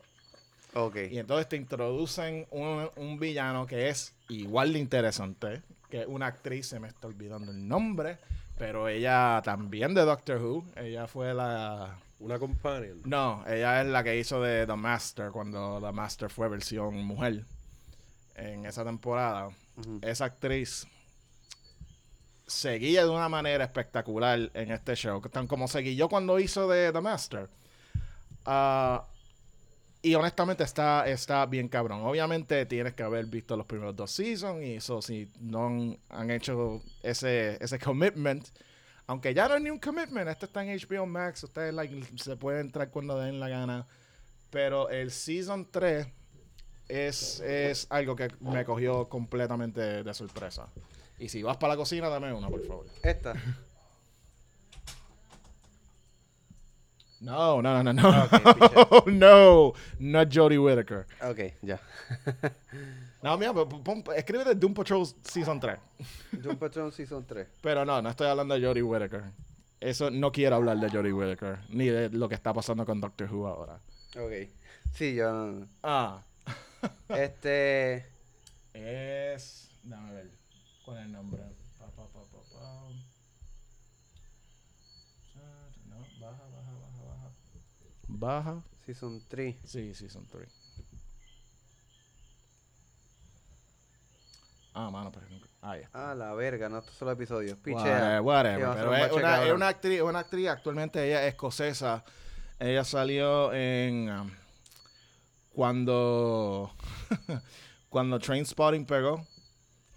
Speaker 2: Ok.
Speaker 1: Y entonces te introducen un, un villano que es igual de interesante, que es una actriz, se me está olvidando el nombre, pero ella también de Doctor Who, ella fue la...
Speaker 3: Una companion.
Speaker 1: No, ella es la que hizo de The Master cuando The Master fue versión mujer en esa temporada. Esa actriz seguía de una manera espectacular en este show, tan como seguí yo cuando hizo de The Master. Ah, y honestamente está, está bien cabrón. Obviamente tienes que haber visto los primeros dos seasons y eso si no han, hecho ese, ese commitment. Aunque ya no es ni un commitment, este está en HBO Max, ustedes like, se pueden entrar cuando den la gana. Pero el Season 3 es, es algo que me cogió completamente de sorpresa. Y si vas para la cocina, dame una, por favor.
Speaker 2: Esta.
Speaker 1: No, no, no, no, no.
Speaker 2: Ah, ok, piché.
Speaker 1: no, not Jodie Whittaker.
Speaker 2: Ok, ya.
Speaker 1: No, mira, escríbete Doom Patrol Season 3.
Speaker 2: Doom Patrol Season 3.
Speaker 1: Pero no, no estoy hablando de Jodie Whittaker. Eso no quiero hablar de Jodie Whittaker, ni de lo que está pasando con Doctor Who ahora.
Speaker 2: Ok. Sí, yo.
Speaker 1: Ah,
Speaker 2: Este.
Speaker 1: es. Dame ver. ¿Cuál es el nombre? Pa, pa, pa, pa, pa. No, baja.
Speaker 2: Season 3.
Speaker 1: Sí, Season 3. Ah, mano, pero nunca. Ahí está.
Speaker 2: Ah, la verga, no, estos son los episodios.
Speaker 1: Whatever,
Speaker 2: Pichea.
Speaker 1: whatever,
Speaker 2: Sí, ser
Speaker 1: pero es una, es una actriz, una actriz, actualmente ella es escocesa. Ella salió en um, cuando cuando Trainspotting pegó.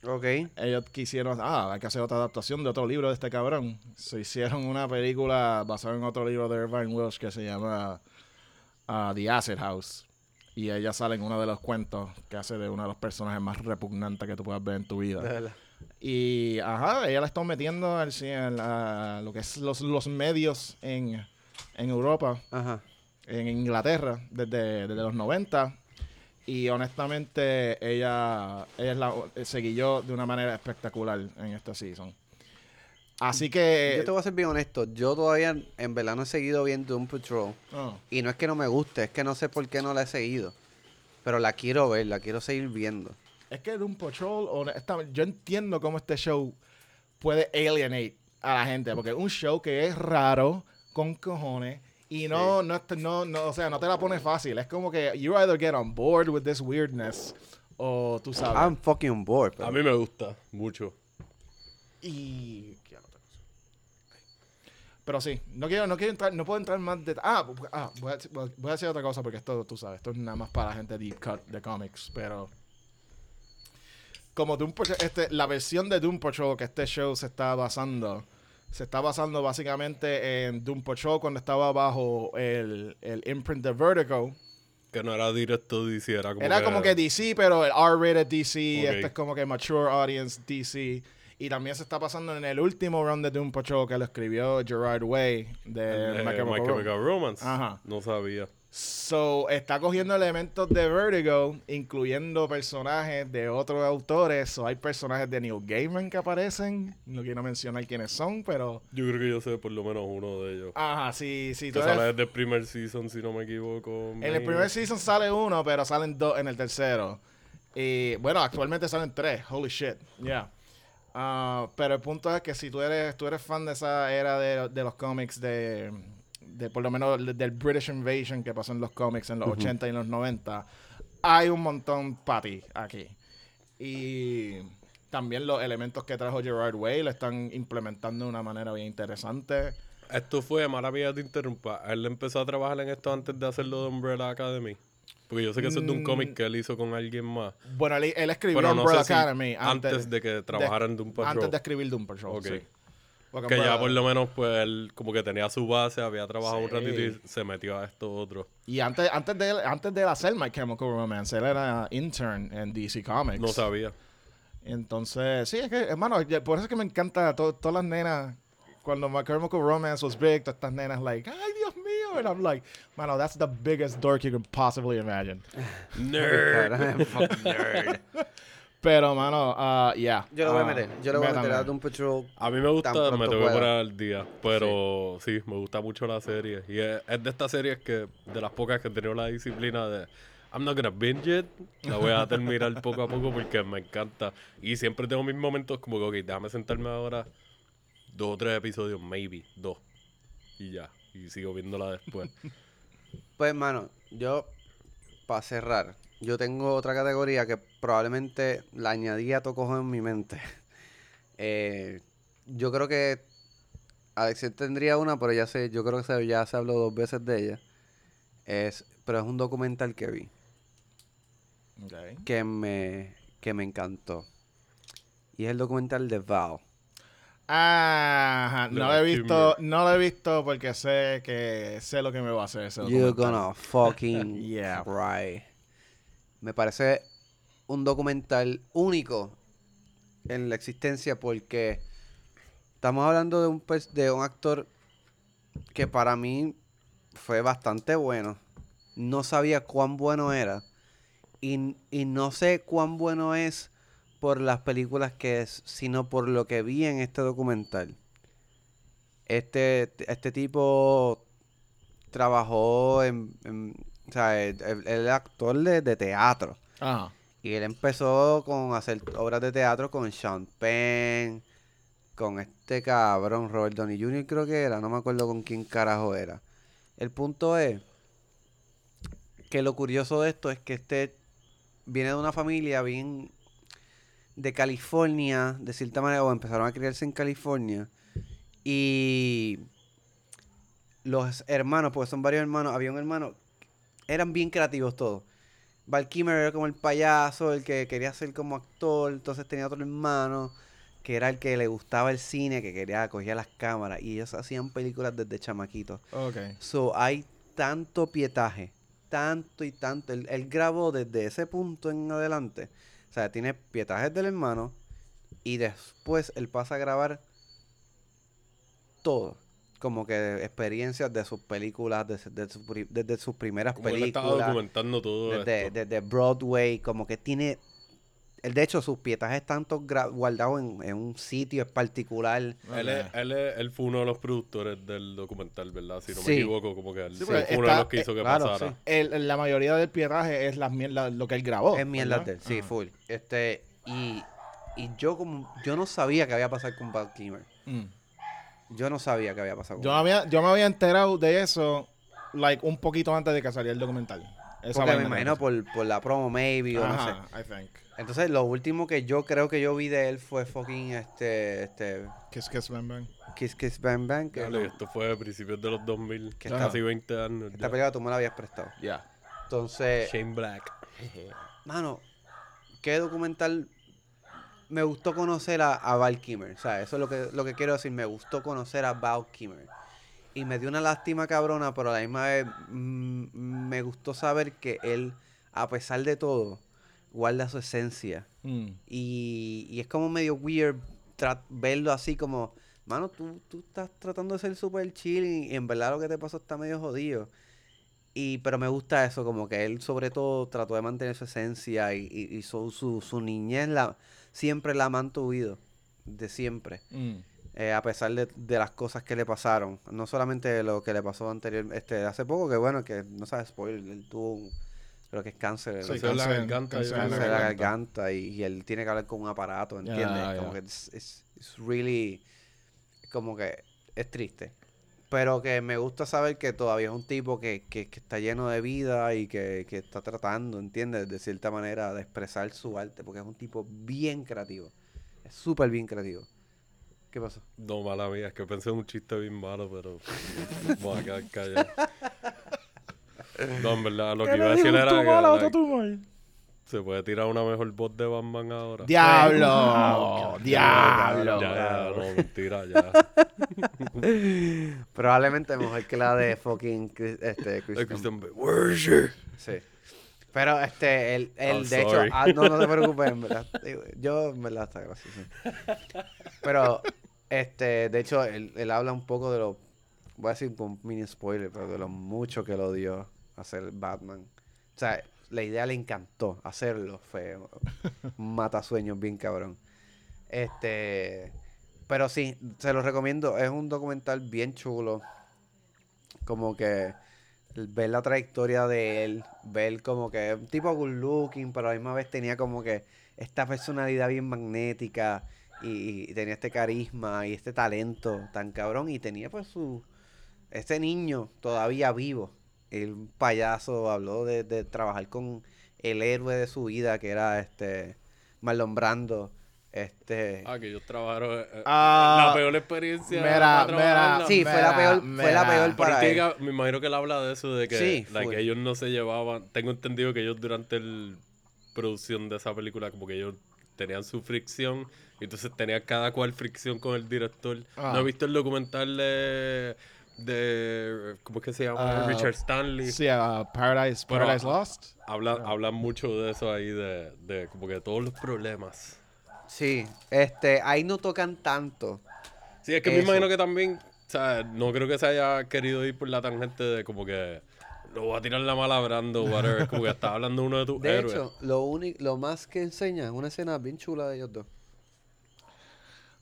Speaker 2: Ok.
Speaker 1: Ellos quisieron, ah, hay que hacer otra adaptación de otro libro de este cabrón. Se hicieron una película basada en otro libro de Irvine Welsh que se llama ah, The Acid House. Y ella sale en uno de los cuentos que hace de uno de los personajes más repugnantes que tú puedas ver en tu vida. Y, ajá, ella la está metiendo al, al- a lo que es los, los medios en, en Europa,
Speaker 2: Ajá.
Speaker 1: en Inglaterra, desde, desde los 90. Y honestamente, ella, ella es la, de una manera espectacular en esta season. Así que...
Speaker 2: Yo te voy a ser bien honesto. Yo todavía en verdad no he seguido viendo Doom Patrol.
Speaker 1: Oh,
Speaker 2: Y no es que no me guste, es que no sé por qué no la he seguido. Pero la quiero ver, la quiero seguir viendo.
Speaker 1: es que Doom Patrol, honestamente, yo entiendo cómo este show puede alienate a la gente, porque es un show que es raro, con cojones, y no, no, no, no, o sea, no te la pone fácil. Es como que you either get on board with this weirdness, o tú sabes.
Speaker 2: I'm fucking on board. pero-
Speaker 3: A mí me gusta mucho.
Speaker 1: Y. ¿qué otra cosa? Pero sí, no quiero, no quiero entrar, no puedo entrar más de. Ah, bu- ah, voy, a, voy a- decir otra cosa porque esto, tú sabes, esto es nada más para la gente deep cut de cómics, pero. Como Doom Patrol, este, la versión de Doom Patrol que este show se está basando, se está basando básicamente en Doom Patrol cuando estaba bajo el, el imprint de Vertigo.
Speaker 3: Que no era directo DC, era como
Speaker 1: Era
Speaker 3: que...
Speaker 1: como que DC, pero el R-rated DC,
Speaker 3: Ok.
Speaker 1: este es como que mature audience DC. Y también se está pasando en el último round de Doom Patrol que lo escribió Gerard Way de
Speaker 3: eh,
Speaker 1: Romance. Ajá.
Speaker 3: No sabía.
Speaker 1: So, está cogiendo elementos de Vertigo, incluyendo personajes de otros autores. So, hay personajes de Neil Gaiman que aparecen. No quiero mencionar quiénes son, pero...
Speaker 3: Yo creo que yo sé por lo menos uno de ellos.
Speaker 1: Ajá, sí, sí.
Speaker 3: que
Speaker 1: tú
Speaker 3: sale
Speaker 1: eres-
Speaker 3: desde el primer season, si no me equivoco.
Speaker 1: En el primer season sale uno, pero salen dos en el tercero. Y bueno, actualmente salen tres. Holy shit. Yeah. Ah, pero el punto es que si tú eres, tú eres fan de esa era de, de los cómics de, de por lo menos de- del British Invasion que pasó en los cómics en los 80 y en los 90, hay un montón para ti aquí. Y también los elementos que trajo Gerard Way lo están implementando de una manera bien interesante.
Speaker 3: Esto fue, maravilla te interrumpa. Él empezó a trabajar en esto antes de hacerlo de Umbrella Academy. Porque yo sé que eso es de un
Speaker 1: Mm.
Speaker 3: cómic que él hizo con alguien más.
Speaker 1: Bueno, él, él escribió
Speaker 3: no
Speaker 1: Umbrella
Speaker 3: sé si
Speaker 1: Academy
Speaker 3: antes, de que trabajara en Doom Patrol.
Speaker 1: Antes de escribir Doom Patrol,
Speaker 3: Ok.
Speaker 1: sí. Porque
Speaker 3: Que ya por lo menos, pues, él como que tenía su base, había trabajado un
Speaker 1: Sí.
Speaker 3: ratito y se metió a esto otro.
Speaker 1: Y antes, antes, de, él- antes de él hacer My Chemical Romance, él era intern en DC Comics.
Speaker 3: No sabía.
Speaker 1: Entonces, sí, es que, hermano, por eso es que me encanta to- todas las nenas. Cuando My Chemical Romance was big, todas estas nenas, like, ay, Dios mío. And I'm like, mano, that's the biggest dork you can possibly imagine.
Speaker 3: Nerd.
Speaker 2: Nerd.
Speaker 1: Pero, mano, uh, yeah.
Speaker 2: Yo lo voy a
Speaker 1: uh,
Speaker 2: meter. Yo lo voy a meter a Doom Patrol.
Speaker 3: A mí me gusta, me tengo que poner al día. Pero sí. me gusta mucho la serie. Y es, es de estas series que, de las pocas que he tenido la disciplina de. I'm not gonna binge it. La voy a terminar poco a poco porque me encanta. Y siempre tengo mis momentos como que, ok, déjame sentarme ahora. Dos o tres episodios, maybe. Dos. Y ya. Y sigo viéndola después.
Speaker 2: Pues, hermano, yo, para cerrar, yo tengo otra categoría que probablemente la añadí a Tocojo en mi mente. Eh, yo creo que Alexiel tendría una, pero ya sé, yo creo que se- ya se habló dos veces de ella. Es, pero es un documental que vi, que me, que me encantó. Y es el documental de Val.
Speaker 1: Ajá,
Speaker 3: De
Speaker 1: no lo he visto, no lo he visto porque sé que sé lo que me va a hacer ese
Speaker 2: You're
Speaker 1: documental.
Speaker 2: gonna fucking
Speaker 1: Yeah.
Speaker 2: cry. Me parece un documental único en la existencia porque estamos hablando de un, de un actor que para mí fue bastante bueno. No sabía cuán bueno era. Y, y no sé cuán bueno es por las películas que es, sino por lo que vi en este documental. Este, este tipo trabajó en, en- o sea, él, actor de, de teatro.
Speaker 1: Ajá.
Speaker 2: Y él empezó con hacer obras de teatro con Sean Penn, con este cabrón, Robert Downey Jr. creo que era, no me acuerdo con quién carajo era. El punto es que lo curioso de esto es que este viene de una familia bien de California, de cierta manera, o empezaron a criarse en California. Y los hermanos, porque son varios hermanos, había un hermano, eran bien creativos todos. Val Kilmer era como el payaso, el que quería ser como actor, entonces tenía otro hermano que era el que le gustaba el cine, que quería cogía las cámaras y ellos hacían películas desde chamaquitos.
Speaker 1: Ok.
Speaker 2: So, hay tanto pietaje, tanto y tanto. Él, él grabó desde ese punto en adelante. O sea, tiene pietajes del hermano y después él pasa a grabar todo. Como que experiencias de sus películas, de- de su desde sus primeras
Speaker 3: Como él estaba
Speaker 2: películas,
Speaker 3: documentando todo
Speaker 2: desde,
Speaker 3: esto.
Speaker 2: desde Broadway, como que tiene... él, De hecho, sus pietajes están todos guardados en, en un sitio en particular.
Speaker 3: Él, es- él, es- él fue uno de los productores del documental, ¿verdad? Si no
Speaker 2: Sí.
Speaker 3: me equivoco, como que él
Speaker 1: Sí,
Speaker 3: fue uno de los que hizo que
Speaker 2: claro,
Speaker 3: pasara.
Speaker 2: sí.
Speaker 1: El- la mayoría del pietaje es las mierdas, lo que él grabó.
Speaker 2: Es mierda de él, sí,
Speaker 1: Ajá.
Speaker 2: full. Este, y, y yo como, yo no sabía que había pasado con Val Kilmer.
Speaker 1: Mm.
Speaker 2: Yo no sabía que había pasado con
Speaker 1: Yo, había, yo me había enterado de eso, like, un poquito antes de que saliera el documental. Esa
Speaker 2: Porque me imagino por, por la promo, maybe, o no sé.
Speaker 1: I think.
Speaker 2: Entonces, lo último que yo creo que yo vi de él fue fucking, este, este,
Speaker 1: Kiss Kiss Bang Bang.
Speaker 2: Kiss Kiss Bang Bang. Que
Speaker 3: Dale,
Speaker 2: no-
Speaker 3: esto fue a principios de los 2000,
Speaker 2: Que
Speaker 3: casi
Speaker 1: está-
Speaker 3: 20 años.
Speaker 2: esta
Speaker 3: ya.
Speaker 2: película tú me la habías prestado.
Speaker 1: Ya.
Speaker 2: Entonces,
Speaker 3: Shane Black.
Speaker 2: mano, qué documental me gustó conocer a, a Val Kilmer. O sea, eso es lo que, lo que quiero decir. Me gustó conocer a Val Kilmer. Y me dio una lástima cabrona, pero a la misma vez mm, me gustó saber que él, a pesar de todo, guarda su esencia.
Speaker 1: Mm.
Speaker 2: Y, y es como medio weird verlo así como, mano, tú, tú estás tratando de ser super chill y, en verdad lo que te pasó está medio jodido. Y, pero me gusta eso, como que él sobre todo trató de mantener su esencia y, y- su, su, su niñez la, siempre la ha mantuido, de siempre.
Speaker 1: Mm.
Speaker 2: eh, a pesar de, de las cosas que le pasaron. No solamente lo que le pasó anterior, este, hace poco, que bueno, que no sabes spoiler, él tuvo un, creo que es cáncer.
Speaker 1: Sí,
Speaker 3: Cáncer la garganta,
Speaker 1: cáncer
Speaker 2: cáncer la
Speaker 1: garganta.
Speaker 2: garganta y, y él tiene que hablar con un aparato, ¿entiendes? Como que es really, como que es triste. Pero que me gusta saber que todavía es un tipo que, que- que está lleno de vida y que, que está tratando, ¿entiendes? De cierta manera de expresar su arte, porque es un tipo bien creativo. Es súper bien creativo. ¿Qué pasó?
Speaker 3: No, mala mía, es que pensé en un chiste bien malo, pero voy a quedar callado. No, en verdad, lo que iba a decir era que like, se puede tirar una mejor voz de Batman ahora.
Speaker 1: ¡Diablo! ¡Diablo!
Speaker 3: Ya, ya, no, mentira, ya.
Speaker 2: Probablemente mejor que la de fucking Chris- este,
Speaker 3: Es
Speaker 2: Christian
Speaker 3: Bale.
Speaker 2: Sí. Pero este, el, el
Speaker 3: Oh,
Speaker 2: de hecho, ah, no, no te preocupes, en verdad. Yo, en verdad, está gracioso. Pero, este, de hecho, él, él habla un poco de lo, voy a decir un mini spoiler, pero de lo mucho que lo dio hacer Batman. O sea, la idea le encantó hacerlo, fue un matasueños bien cabrón. Este, pero sí, se lo recomiendo, es un documental bien chulo. Como que ver la trayectoria de él, ver como que un tipo good looking, pero a la misma vez tenía como que esta personalidad bien magnética y, y tenía este carisma y este talento tan cabrón y tenía pues su este niño todavía vivo, el payaso habló de, de trabajar con el héroe de su vida que era este Marlon Brando, este
Speaker 3: Ah, que ellos trabajaron. eh, eh,
Speaker 1: Ah,
Speaker 3: la peor experiencia.
Speaker 1: mira, mira.
Speaker 2: Sí, fue la peor- fue la peor para
Speaker 3: que
Speaker 2: él.
Speaker 3: diga- me imagino que él habla de eso, de que,
Speaker 2: Sí,
Speaker 3: like,
Speaker 2: full.
Speaker 3: ellos no se llevaban. Tengo entendido que ellos durante la producción de esa película, como que ellos tenían su fricción, y entonces tenían cada cual fricción con el director.
Speaker 1: Ah.
Speaker 3: ¿No has visto el documental de. De ¿Cómo es que se llama?
Speaker 1: Ah,
Speaker 3: Richard Stanley.
Speaker 1: Sí, uh, Paradise, Paradise Lost.
Speaker 3: Habla, Hablan mucho de eso ahí, de, de como que todos los problemas.
Speaker 2: sí, este ahí no tocan tanto.
Speaker 3: Sí, es que me imagino que también, o sea, no creo que se haya querido ir por la tangente de como que lo voy a tirar la mala Brando, whatever. como que está hablando uno de tus
Speaker 2: De
Speaker 3: héroes.
Speaker 2: hecho, lo único, lo más que enseña es una escena bien chula de ellos dos.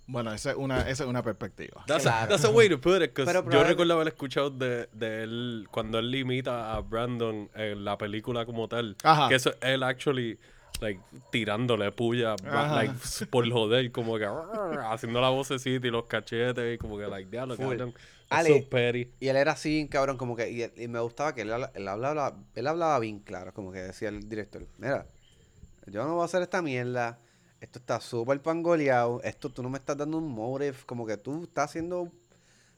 Speaker 1: Bueno, esa es una, esa es una perspectiva.
Speaker 3: That's, a,
Speaker 2: Claro.
Speaker 3: that's a way to put it,
Speaker 2: Pero
Speaker 3: yo recuerdo haber escuchado de, de él cuando él limita a Brandon en la película como tal.
Speaker 1: Ajá.
Speaker 3: Que eso, él actually like, tirándole puya, like, por joder, como que haciendo la vocecita y los cachetes y como que, like, diablo, cabrón.
Speaker 2: Ale,
Speaker 3: so petty.
Speaker 2: Y él era así, cabrón, como que. Y, me gustaba que él, habla- él hablaba, él hablaba bien claro, como que decía el director: Mira, yo no voy a hacer esta mierda. Esto está súper pangoleado. Esto tú no me estás dando un motive. Como que tú estás haciendo.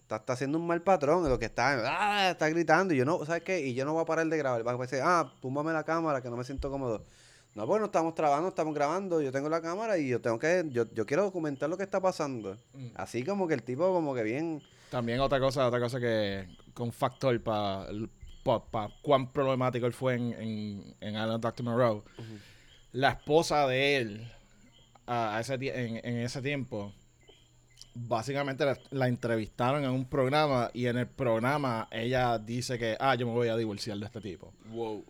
Speaker 2: Estás, estás haciendo un mal patrón. Lo que está. ¡Ah! Está gritando. Y yo no. ¿Sabes qué? Y yo no voy a parar de grabar. Va a decir, ah, túmbame la cámara que no me siento cómodo. No, pues no estamos trabajando, estamos grabando. Yo tengo la cámara y yo tengo que. Yo, yo quiero documentar lo que está pasando.
Speaker 1: Mm.
Speaker 2: Así como que el tipo, como que bien.
Speaker 1: También otra cosa, otra cosa que con factor para pa, cuán problemático él fue en, en, en Island Dr. Monroe. La esposa de él a, ese, en, en ese tiempo, básicamente la, la entrevistaron en un programa y en el programa ella dice que, ah, yo me voy a divorciar de este tipo.
Speaker 3: Wow.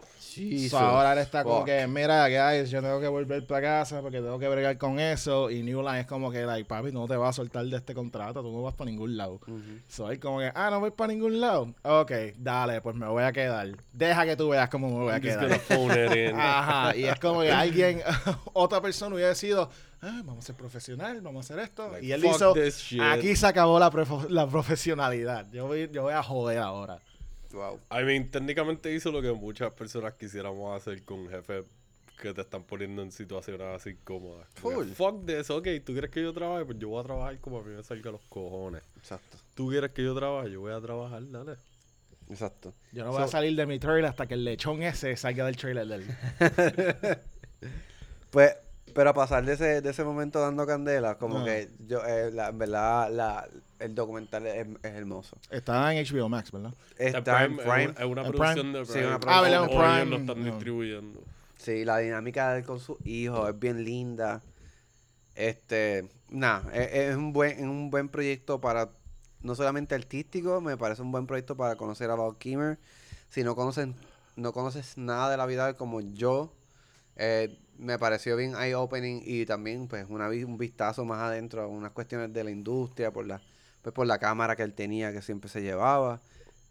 Speaker 1: So, ahora él está como
Speaker 2: Fuck.
Speaker 1: que, mira, guys, yo tengo que volver para casa porque tengo que bregar con eso. Y New Line es como que, like, papi, no te vas a soltar de este contrato, tú no vas para ningún lado.
Speaker 2: Ujú.
Speaker 1: Soy como que, ah, no voy para ningún lado. Ok, dale, pues me voy a quedar. Deja que tú veas cómo me voy a
Speaker 3: I'm
Speaker 1: quedar. Ajá, y es como que alguien, otra persona hubiera decidido, ah, vamos a ser profesional, vamos a hacer esto.
Speaker 3: Like,
Speaker 1: y él hizo, aquí se acabó la, la profesionalidad. Yo voy, yo voy a joder ahora.
Speaker 2: Wow.
Speaker 3: I mean, técnicamente hizo lo que muchas personas quisiéramos hacer con jefes que te están poniendo en situaciones así cómodas.
Speaker 2: Full.
Speaker 3: Fuck this, ok, ¿tú quieres que yo trabaje? Pues yo voy a trabajar como a mí me salga los cojones.
Speaker 2: Exacto.
Speaker 3: ¿Tú quieres que yo trabaje? Yo voy a trabajar, dale.
Speaker 2: Exacto.
Speaker 1: Yo no voy a salir de mi trailer hasta que el lechón ese salga del trailer de él.
Speaker 2: Pues, pero a pasar de ese, de ese momento dando candela, como
Speaker 1: Ah.
Speaker 2: que yo, eh, la, en verdad, la, el documental es, es hermoso.
Speaker 1: Está en HBO Max, ¿verdad?
Speaker 2: Está en
Speaker 3: es
Speaker 2: Prime.
Speaker 3: una- Es una
Speaker 1: En
Speaker 3: producción
Speaker 1: Prime.
Speaker 3: de
Speaker 2: Sí,
Speaker 3: Prime.
Speaker 2: una
Speaker 1: Ah, ¿verdad?
Speaker 3: Ellos
Speaker 1: Prime.
Speaker 3: lo están
Speaker 1: no.
Speaker 3: distribuyendo.
Speaker 2: Sí, la dinámica de él con su hijo es bien linda. Este, nada, es, es un buen, es un buen proyecto para, no solamente artístico, me parece un buen proyecto para conocer a Val Kimmer. Si no conoces, no conoces nada de la vida como yo, eh, me pareció bien eye-opening y también pues una, vi- un vistazo más adentro a unas cuestiones de la industria, por la, pues, por la cámara que él tenía, que siempre se llevaba.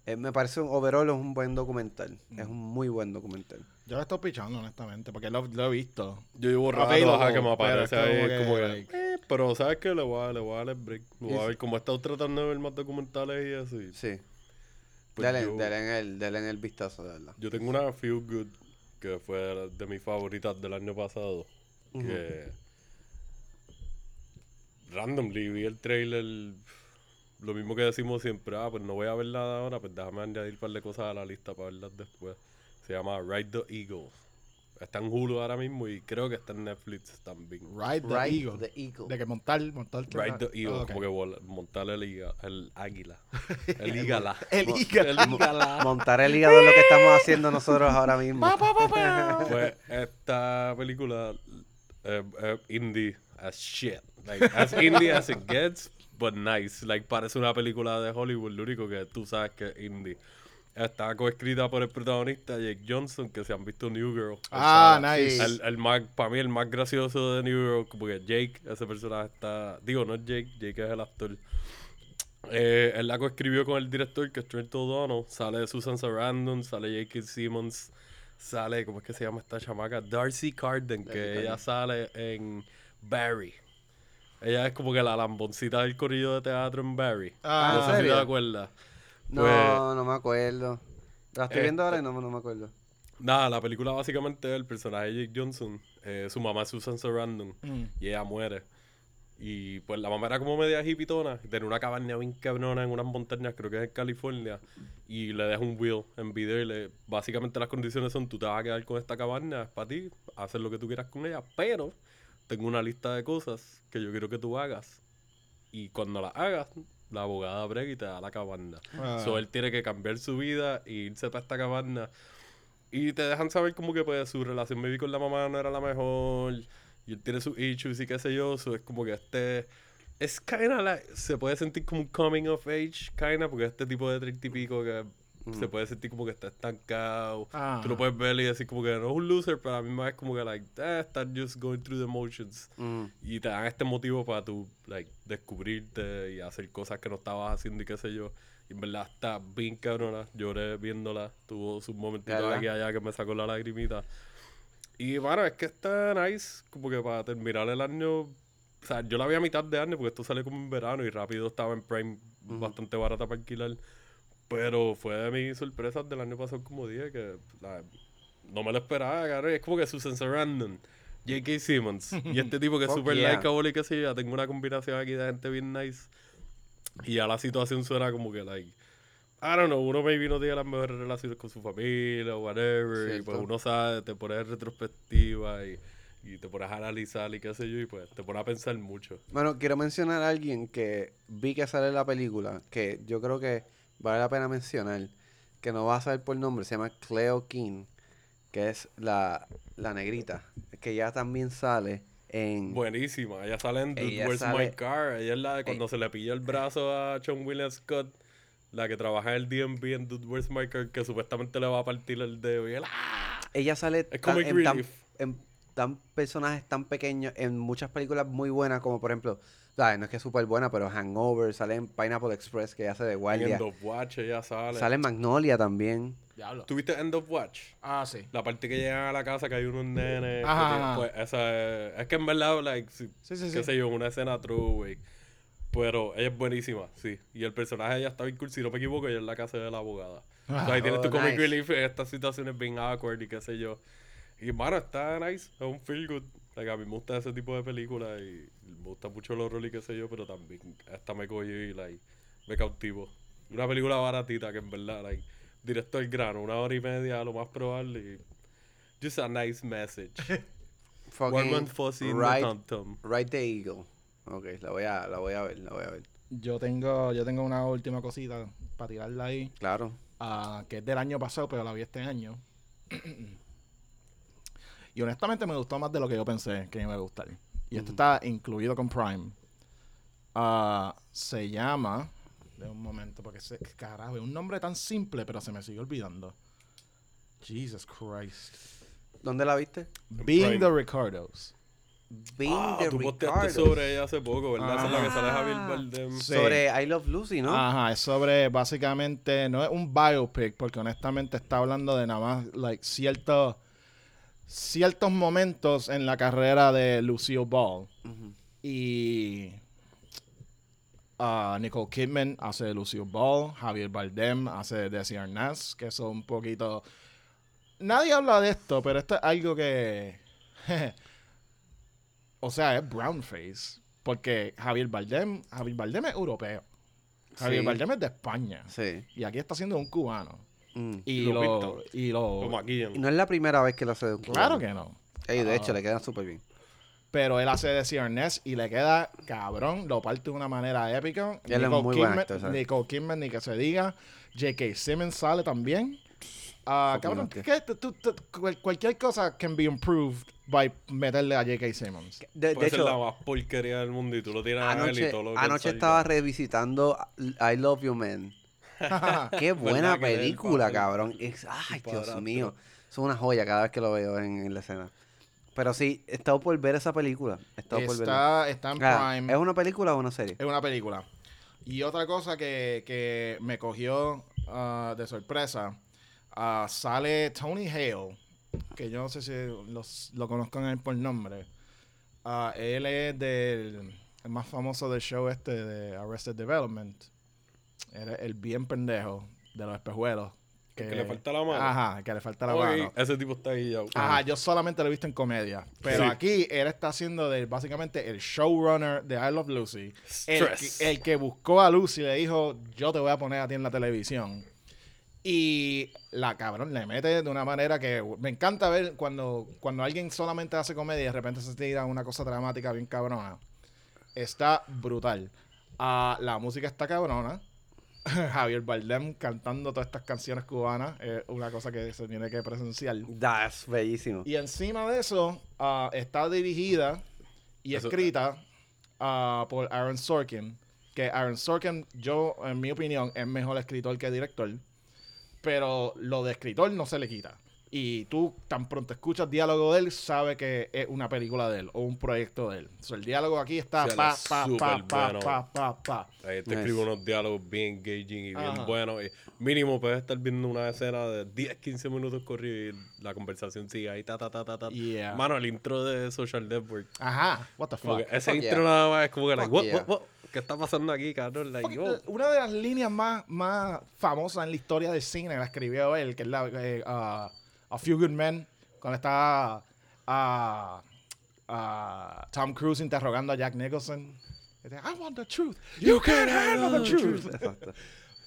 Speaker 2: Eh, me parece un overall es un buen documental, es un muy buen documental.
Speaker 1: Yo lo estoy pichando, honestamente, porque lo, lo he visto.
Speaker 3: Yo llevo rato ajá, que me
Speaker 1: pero
Speaker 3: aparece ahí,
Speaker 1: que,
Speaker 3: como que,
Speaker 1: like-
Speaker 3: eh, pero ¿sabes qué? Le voy a, le voy a dar el break. Voy a ver, como he estado tratando de ver más documentales y así.
Speaker 2: Sí.
Speaker 3: Pues
Speaker 2: dale,
Speaker 3: yo-
Speaker 2: dale en el, dale en el vistazo, de verdad.
Speaker 3: Yo tengo una Feel Good que fue de- mis favoritas del año pasado. Que randomly vi el trailer. Lo mismo que decimos siempre, ah, pues no voy a ver nada ahora, pues déjame añadir un par de cosas a la lista para verlas después. Se llama Ride the Eagle. Está en Hulu ahora mismo y creo que está en Netflix también.
Speaker 1: Ride the
Speaker 2: Ride
Speaker 1: Eagle.
Speaker 2: the Eagle.
Speaker 1: De que montar, montar.
Speaker 3: Ride the Eagle,
Speaker 1: ok.
Speaker 3: como que vola- montar el, higa- el águila. El ígala.
Speaker 1: El
Speaker 2: Mo-
Speaker 1: hígado.
Speaker 3: El ígala.
Speaker 2: Montar el hígado es lo que estamos haciendo nosotros ahora mismo.
Speaker 3: Pues esta película eh, eh, indie as shit. Like, as indie as it gets, but nice. Like, parece una película de Hollywood, lo único que tú sabes que es indie. Está coescrita por el protagonista Jake Johnson, que se han visto New Girl. O
Speaker 1: Ah,
Speaker 3: sea,
Speaker 1: nice.
Speaker 3: El, el más, para mí el más gracioso de New Girl, porque Jake, ese personaje está... Digo, no es Jake, Jake es el actor. Eh, él la coescribió con el director, que es Trent O'Donnell. Sale Susan Sarandon, sale J.K. Simmons, sale, ¿cómo es que se llama esta chamaca? Darcy Carden, que
Speaker 2: Darcy
Speaker 3: ella
Speaker 2: Carden.
Speaker 3: sale en Barry. Ella es como que la lamboncita del corrido de teatro en Barry.
Speaker 1: Ah,
Speaker 3: no
Speaker 2: ¿en
Speaker 3: sé si te acuerdas.
Speaker 2: No,
Speaker 3: Pues-
Speaker 2: no me acuerdo. La estoy viendo ahora y no, no me acuerdo.
Speaker 3: Nada, la película básicamente el personaje de Jake Johnson, eh, su mamá es Susan Sarandon
Speaker 1: Mm.
Speaker 3: y ella muere. Y pues la mamá era como media hipitona, tenía una cabaña bien cabrona en unas montañas, creo que es en California, y le deja un will en video y le, básicamente las condiciones son tú te vas a quedar con esta cabaña, es para ti, hacer lo que tú quieras con ella, pero tengo una lista de cosas que yo quiero que tú hagas. Y cuando las hagas, la abogada brega y te da la cabaña.
Speaker 1: Ah.
Speaker 3: So él tiene que cambiar su vida e irse para esta cabaña. Y te dejan saber como que pues su relación maybe con la mamá no era la mejor. Y él tiene sus issues y qué sé yo. So es como que este... Es kinda like... Se puede sentir como un coming of age, kinda, porque este tipo de treinta y pico que se puede sentir como que está estancado.
Speaker 1: Ah.
Speaker 3: Tú lo puedes ver y decir como que no es un loser, pero a mí me es como que like, eh, estás just going through the motions.
Speaker 2: Mm.
Speaker 3: Y te dan este motivo para tú, like, descubrirte y hacer cosas que no estabas haciendo y qué sé yo. Y en verdad está bien cabrona. Lloré viéndola. Tuvo sus momentitos
Speaker 2: ¿Verdad?
Speaker 3: aquí y allá que me sacó la lagrimita. Y bueno, es que está nice, como que para terminar el año. O sea, yo la vi a mitad de año porque esto sale como en verano y rápido estaba en Prime bastante barata para alquilar. Pero fue de mis sorpresas del año pasado, como dije, que la- no me lo esperaba, cabrón. Es como que Susan Sarandon, J.K. Simmons y este tipo que es super
Speaker 2: yeah.
Speaker 3: likeable y que sé yo, tengo una combinación aquí de gente bien nice. Y ya la situación suena como que, like, I don't know, uno maybe no tiene las mejores relaciones con su familia o whatever. Y pues
Speaker 2: Cierto.
Speaker 3: uno sabe, te pones en retrospectiva y, y te pones a analizar y qué sé yo, y pues te pones a pensar mucho.
Speaker 2: Bueno, quiero mencionar a alguien que vi que sale en la película, que yo creo que vale la pena mencionar, que no va a saber por nombre, se llama Cleo King, que es la, la negrita, que ya también sale en...
Speaker 3: Buenísima. Ella sale en Dude,
Speaker 2: Ella
Speaker 3: Where's
Speaker 2: sale-
Speaker 3: My Car. Ella es la de cuando se le pilla el brazo a John William Scott. La que trabaja en el DMV en Dude, Where's My Car. Que supuestamente le va a partir el dedo. Y él, ¡ah!
Speaker 2: Ella sale
Speaker 3: Es
Speaker 2: tan- en, tan, en tan personajes tan pequeños en muchas películas muy buenas, como por ejemplo, ¿sabes? no es que es súper buena, pero Hangover, sale en Pineapple Express, que hace de
Speaker 3: En
Speaker 2: guardia.
Speaker 3: End of Watch ella sale.
Speaker 2: Sale en Magnolia también.
Speaker 1: Diablo.
Speaker 3: ¿Tuviste End of Watch?
Speaker 1: Ah, sí.
Speaker 3: La parte que llegan a la casa que hay unos nenes. que
Speaker 1: Ajá,
Speaker 3: tienen-
Speaker 1: ajá.
Speaker 3: Pues esa es, es que en verdad, like, sí,
Speaker 1: Sí, sí,
Speaker 3: qué
Speaker 1: sí.
Speaker 3: sé yo, una escena true, güey. Pero ella es buenísima, sí. Y el personaje de ella está bien cool. Si no me equivoco, ella es la casa de la abogada.
Speaker 1: Ah,
Speaker 3: o sea, ahí tienes tu
Speaker 2: oh,
Speaker 3: comic
Speaker 2: nice.
Speaker 3: relief en estas situaciones bien awkward y qué sé yo. Y, mano, está nice. Es un feel good. Like, a mí me gusta ese tipo de películas y me gusta mucho el horror y qué sé yo, pero también esta me cogió y, like, me cautivo. Una película baratita que en verdad, like, directo al grano, una hora y media, lo más probable. Y just a nice message.
Speaker 2: Fucking
Speaker 3: Warman Fuzzy in the Tom.
Speaker 2: Ride the Eagle. Ok, la voy a, la voy a ver, la voy a ver.
Speaker 1: Yo tengo, yo tengo una última cosita para tirarla ahí,
Speaker 2: Claro.
Speaker 1: ah, que es del año pasado, pero la vi este año. y honestamente me gustó más de lo que yo pensé que me iba a gustar. Y esto está incluido con Prime. Ah, se llama. De un momento, porque se, carajo, es un nombre tan simple, pero se me sigue olvidando. Jesus Christ.
Speaker 2: ¿Dónde la viste?
Speaker 1: Being
Speaker 3: Prime.
Speaker 1: the Ricardos.
Speaker 2: Being
Speaker 3: Ah,
Speaker 2: the
Speaker 3: tú posteaste sobre ella hace poco, ¿verdad? Esa es la que sale
Speaker 2: Ah.
Speaker 3: Javier Bardem.
Speaker 1: Sí.
Speaker 2: Sobre I Love Lucy, ¿no?
Speaker 1: Ajá, es sobre básicamente, no es un biopic, porque honestamente está hablando de nada más, like, ciertos, ciertos momentos en la carrera de Lucille Ball. Y ah, Nicole Kidman hace Lucille Ball, Javier Bardem hace de Desi Arnaz, que son un poquito... Nadie habla de esto, pero esto es algo que... o sea, es brown face. Porque Javier Bardem, Javier Bardem es europeo. Javier
Speaker 2: Sí.
Speaker 1: Bardem es de España.
Speaker 2: Sí.
Speaker 1: Y aquí está siendo un cubano.
Speaker 2: Mm.
Speaker 1: Y
Speaker 3: Lo
Speaker 1: lo... Y lo
Speaker 3: Lo maquillan.
Speaker 2: Y no es la primera vez que lo hace de un
Speaker 1: claro que no.
Speaker 2: Ey, de hecho,
Speaker 1: Ah.
Speaker 2: le queda súper bien.
Speaker 1: Pero él hace de Ciernes y le queda cabrón, lo parte de una manera épica.
Speaker 2: Él es muy buen
Speaker 1: Kidman,
Speaker 2: actor.
Speaker 1: Nicole Kidman, ni que se diga. J.K. Simmons sale también.
Speaker 2: Fucking
Speaker 1: cabrón,
Speaker 2: actor.
Speaker 1: ¿qué? Tú- tú- tú- cual- cualquier cosa can be improved by meterle a J.K. Simmons.
Speaker 2: De, de
Speaker 3: Puede ser la
Speaker 2: hecho,
Speaker 3: más porquería del mundo y tú lo tienes a él y
Speaker 2: anoche,
Speaker 3: todo lo que
Speaker 2: anoche estaba revisitando I Love You Man. Qué buena
Speaker 3: ¿Verdad que él,
Speaker 2: película, cabrón. Es- ay, Dios mío. Es una joya cada vez que lo veo en, en la escena. Pero sí, he estado por ver esa película. He estado por verla.
Speaker 1: Está, está en
Speaker 2: Ah,
Speaker 1: Prime.
Speaker 2: ¿Es una película o una serie?
Speaker 1: Es una película. Y otra cosa que, que me cogió ah, de sorpresa, ah, sale Tony Hale, que yo no sé si los, lo conozcan él por nombre. Él es del el más famoso del show este de Arrested Development. Era el bien pendejo de los espejuelos.
Speaker 3: El que le falta la mano.
Speaker 1: Ajá, que le falta la
Speaker 3: Oye,
Speaker 1: mano.
Speaker 3: Ese tipo está ahí ya.
Speaker 1: Ajá, yo solamente lo he visto en comedia. Pero
Speaker 3: Sí.
Speaker 1: aquí él está haciendo de, básicamente el showrunner de I Love Lucy. El que, el que buscó a Lucy le dijo, yo te voy a poner a ti en la televisión. Y la cabrón le mete de una manera que me encanta ver cuando, cuando alguien solamente hace comedia y de repente se tira una cosa dramática bien cabrona. Está brutal. Ah, la música está cabrona. Javier Bardem cantando todas estas canciones cubanas es una cosa que se tiene que presenciar.
Speaker 2: Das, bellísimo.
Speaker 1: Y encima de eso, ah, está dirigida y
Speaker 3: Eso-
Speaker 1: escrita ah, por Aaron Sorkin. Que Aaron Sorkin, yo, en mi opinión, es mejor escritor que director. Pero lo de escritor no se le quita. Y tú tan pronto escuchas diálogo de él, sabe que es una película de él o un proyecto de él. O sea, el diálogo aquí está pa, pa, pa, pa,
Speaker 3: bueno.
Speaker 1: pa, pa, pa.
Speaker 3: Ahí te
Speaker 2: Nice.
Speaker 3: escribe unos diálogos bien engaging y bien
Speaker 1: Ajá.
Speaker 3: buenos. Y mínimo puedes estar viendo una escena de 10, 15 minutos corrido y la conversación sigue ahí, ta, ta, ta, ta, ta.
Speaker 1: Yeah.
Speaker 3: Mano, el intro de Social Network.
Speaker 1: Ajá, what the fuck.
Speaker 3: ese
Speaker 2: Fuck
Speaker 3: intro
Speaker 2: yeah.
Speaker 3: nada más es como que, like, what,
Speaker 2: yeah.
Speaker 3: what, what? ¿Qué está pasando aquí, cabrón? Like, yo.
Speaker 1: Una de las líneas más, más famosas en la historia del cine la escribió él, que es la eh, uh, A Few Good Men, cuando está ah, ah, Tom Cruise interrogando a Jack Nicholson. Dice, I want the truth. You can't handle the truth.
Speaker 2: Exacto.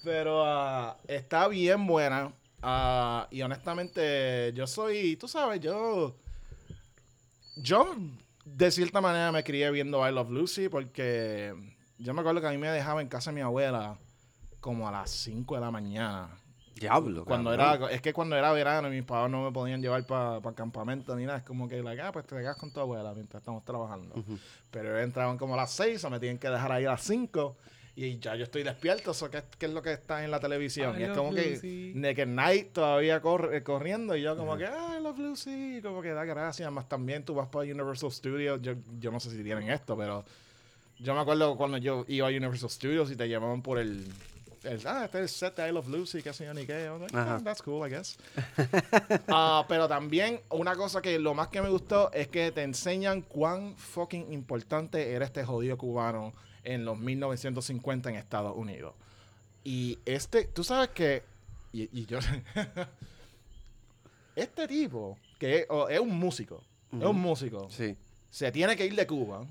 Speaker 1: Pero ah, está bien buena. Ah, y honestamente, yo soy, tú sabes, yo. Yo, de cierta manera, me crié viendo I Love Lucy porque yo me acuerdo que a mí me dejaba en casa de mi abuela como a las 5 de la mañana.
Speaker 2: Diablo.
Speaker 1: Cuando
Speaker 2: cabrón.
Speaker 1: era, es que cuando era verano y mis papás no me podían llevar para el campamento ni nada, es como que, like, ah, pues te quedas con tu abuela mientras estamos trabajando. Pero entraban como a las 6 o me tienen que dejar ahí a las 5 y ya yo estoy despierto, eso que, que es lo que está en la televisión.
Speaker 3: I
Speaker 1: y es como
Speaker 3: Lucy.
Speaker 1: que Naked Night todavía corre- eh, corriendo y yo como que, ah, I love Lucy, como que da gracias. Más también tú vas para Universal Studios, yo, yo no sé si tienen esto, pero yo me acuerdo cuando yo iba a Universal Studios y te llamaban por el, el ah, este es el set de I Love Lucy, qué sé yo ni qué. Like. "Ah, that's cool, I guess. Ah, pero también una cosa que lo más que me gustó es que te enseñan cuán fucking importante era este jodido cubano en los 1950 en Estados Unidos. Y este, tú sabes que, y, y yo, este tipo, que es, un músico, es un músico,
Speaker 2: Sí.
Speaker 1: se tiene que ir de Cuba,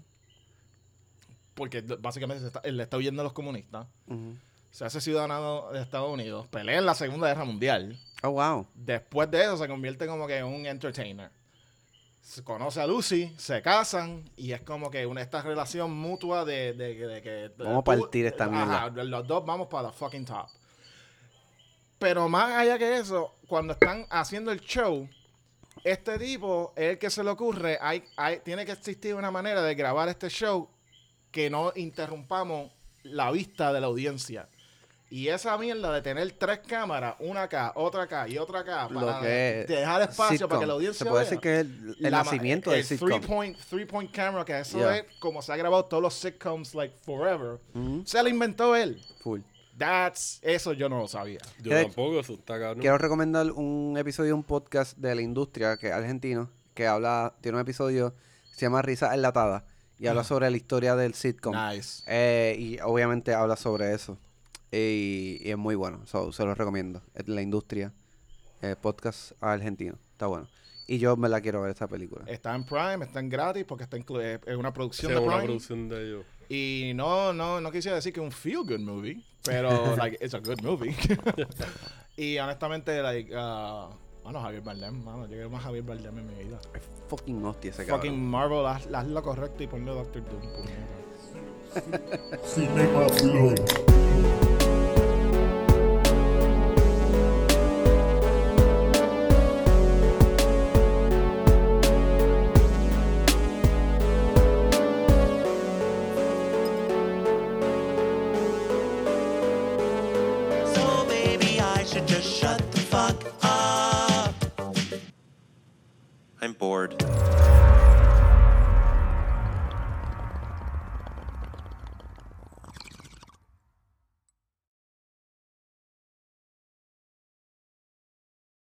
Speaker 1: porque básicamente se está, él le está huyendo a los comunistas,
Speaker 2: Ujú.
Speaker 1: Se hace ciudadano de Estados Unidos, pelea en la Segunda Guerra Mundial,
Speaker 2: Oh, wow.
Speaker 1: Después de eso se convierte como que en un entertainer. Se conoce a Lucy, se casan y es como que una esta relación mutua de, de, de- de que...
Speaker 2: Vamos a partir esta
Speaker 1: Ajá, los dos vamos para la fucking top. Pero más allá que eso, cuando están haciendo el show, este tipo es el que se le ocurre, hay, hay, tiene que existir una manera de grabar este show que no interrumpamos la vista de la audiencia. Y esa mierda de tener tres cámaras, una acá, otra acá y otra acá,
Speaker 2: Lo
Speaker 1: para dejar espacio
Speaker 2: sitcom.
Speaker 1: para que la audiencia
Speaker 2: Se puede
Speaker 1: vea.
Speaker 2: decir que es el, el
Speaker 1: La ma-
Speaker 2: nacimiento
Speaker 1: el
Speaker 2: del sitcom.
Speaker 1: Three point, three point camera, que eso
Speaker 2: Yeah.
Speaker 1: es como se ha grabado todos los sitcoms, like, forever.
Speaker 2: Ujú.
Speaker 1: Se lo inventó él.
Speaker 2: Full.
Speaker 1: That's, eso yo no lo sabía.
Speaker 3: Yo tampoco, eso está cabrón.
Speaker 2: Quiero recomendar un episodio de un podcast de la industria que es argentino, que habla, tiene un episodio, se llama Risa Enlatada, y habla sobre la historia del sitcom.
Speaker 1: Nice.
Speaker 2: Eh, y obviamente habla sobre eso. Y, y es muy bueno, so, se lo recomiendo. Es la industria, eh, podcast argentino, está bueno. Y yo me la quiero ver esta película.
Speaker 1: Está en Prime, está en gratis porque está inclu- es una producción
Speaker 3: Sí,
Speaker 1: de
Speaker 3: una
Speaker 1: Prime.
Speaker 3: producción de ellos.
Speaker 1: Y no, no, no quisiera decir que es un feel good movie, pero like it's a good movie. y honestamente, like, uh, mano, Javier Bardem, mano, yo quiero más Javier Bardem en mi vida.
Speaker 2: Es fucking hostia ese
Speaker 1: Fucking
Speaker 2: cabrón.
Speaker 1: Marvel, haz, haz lo correcto y ponle Doctor Doom.
Speaker 4: Cinema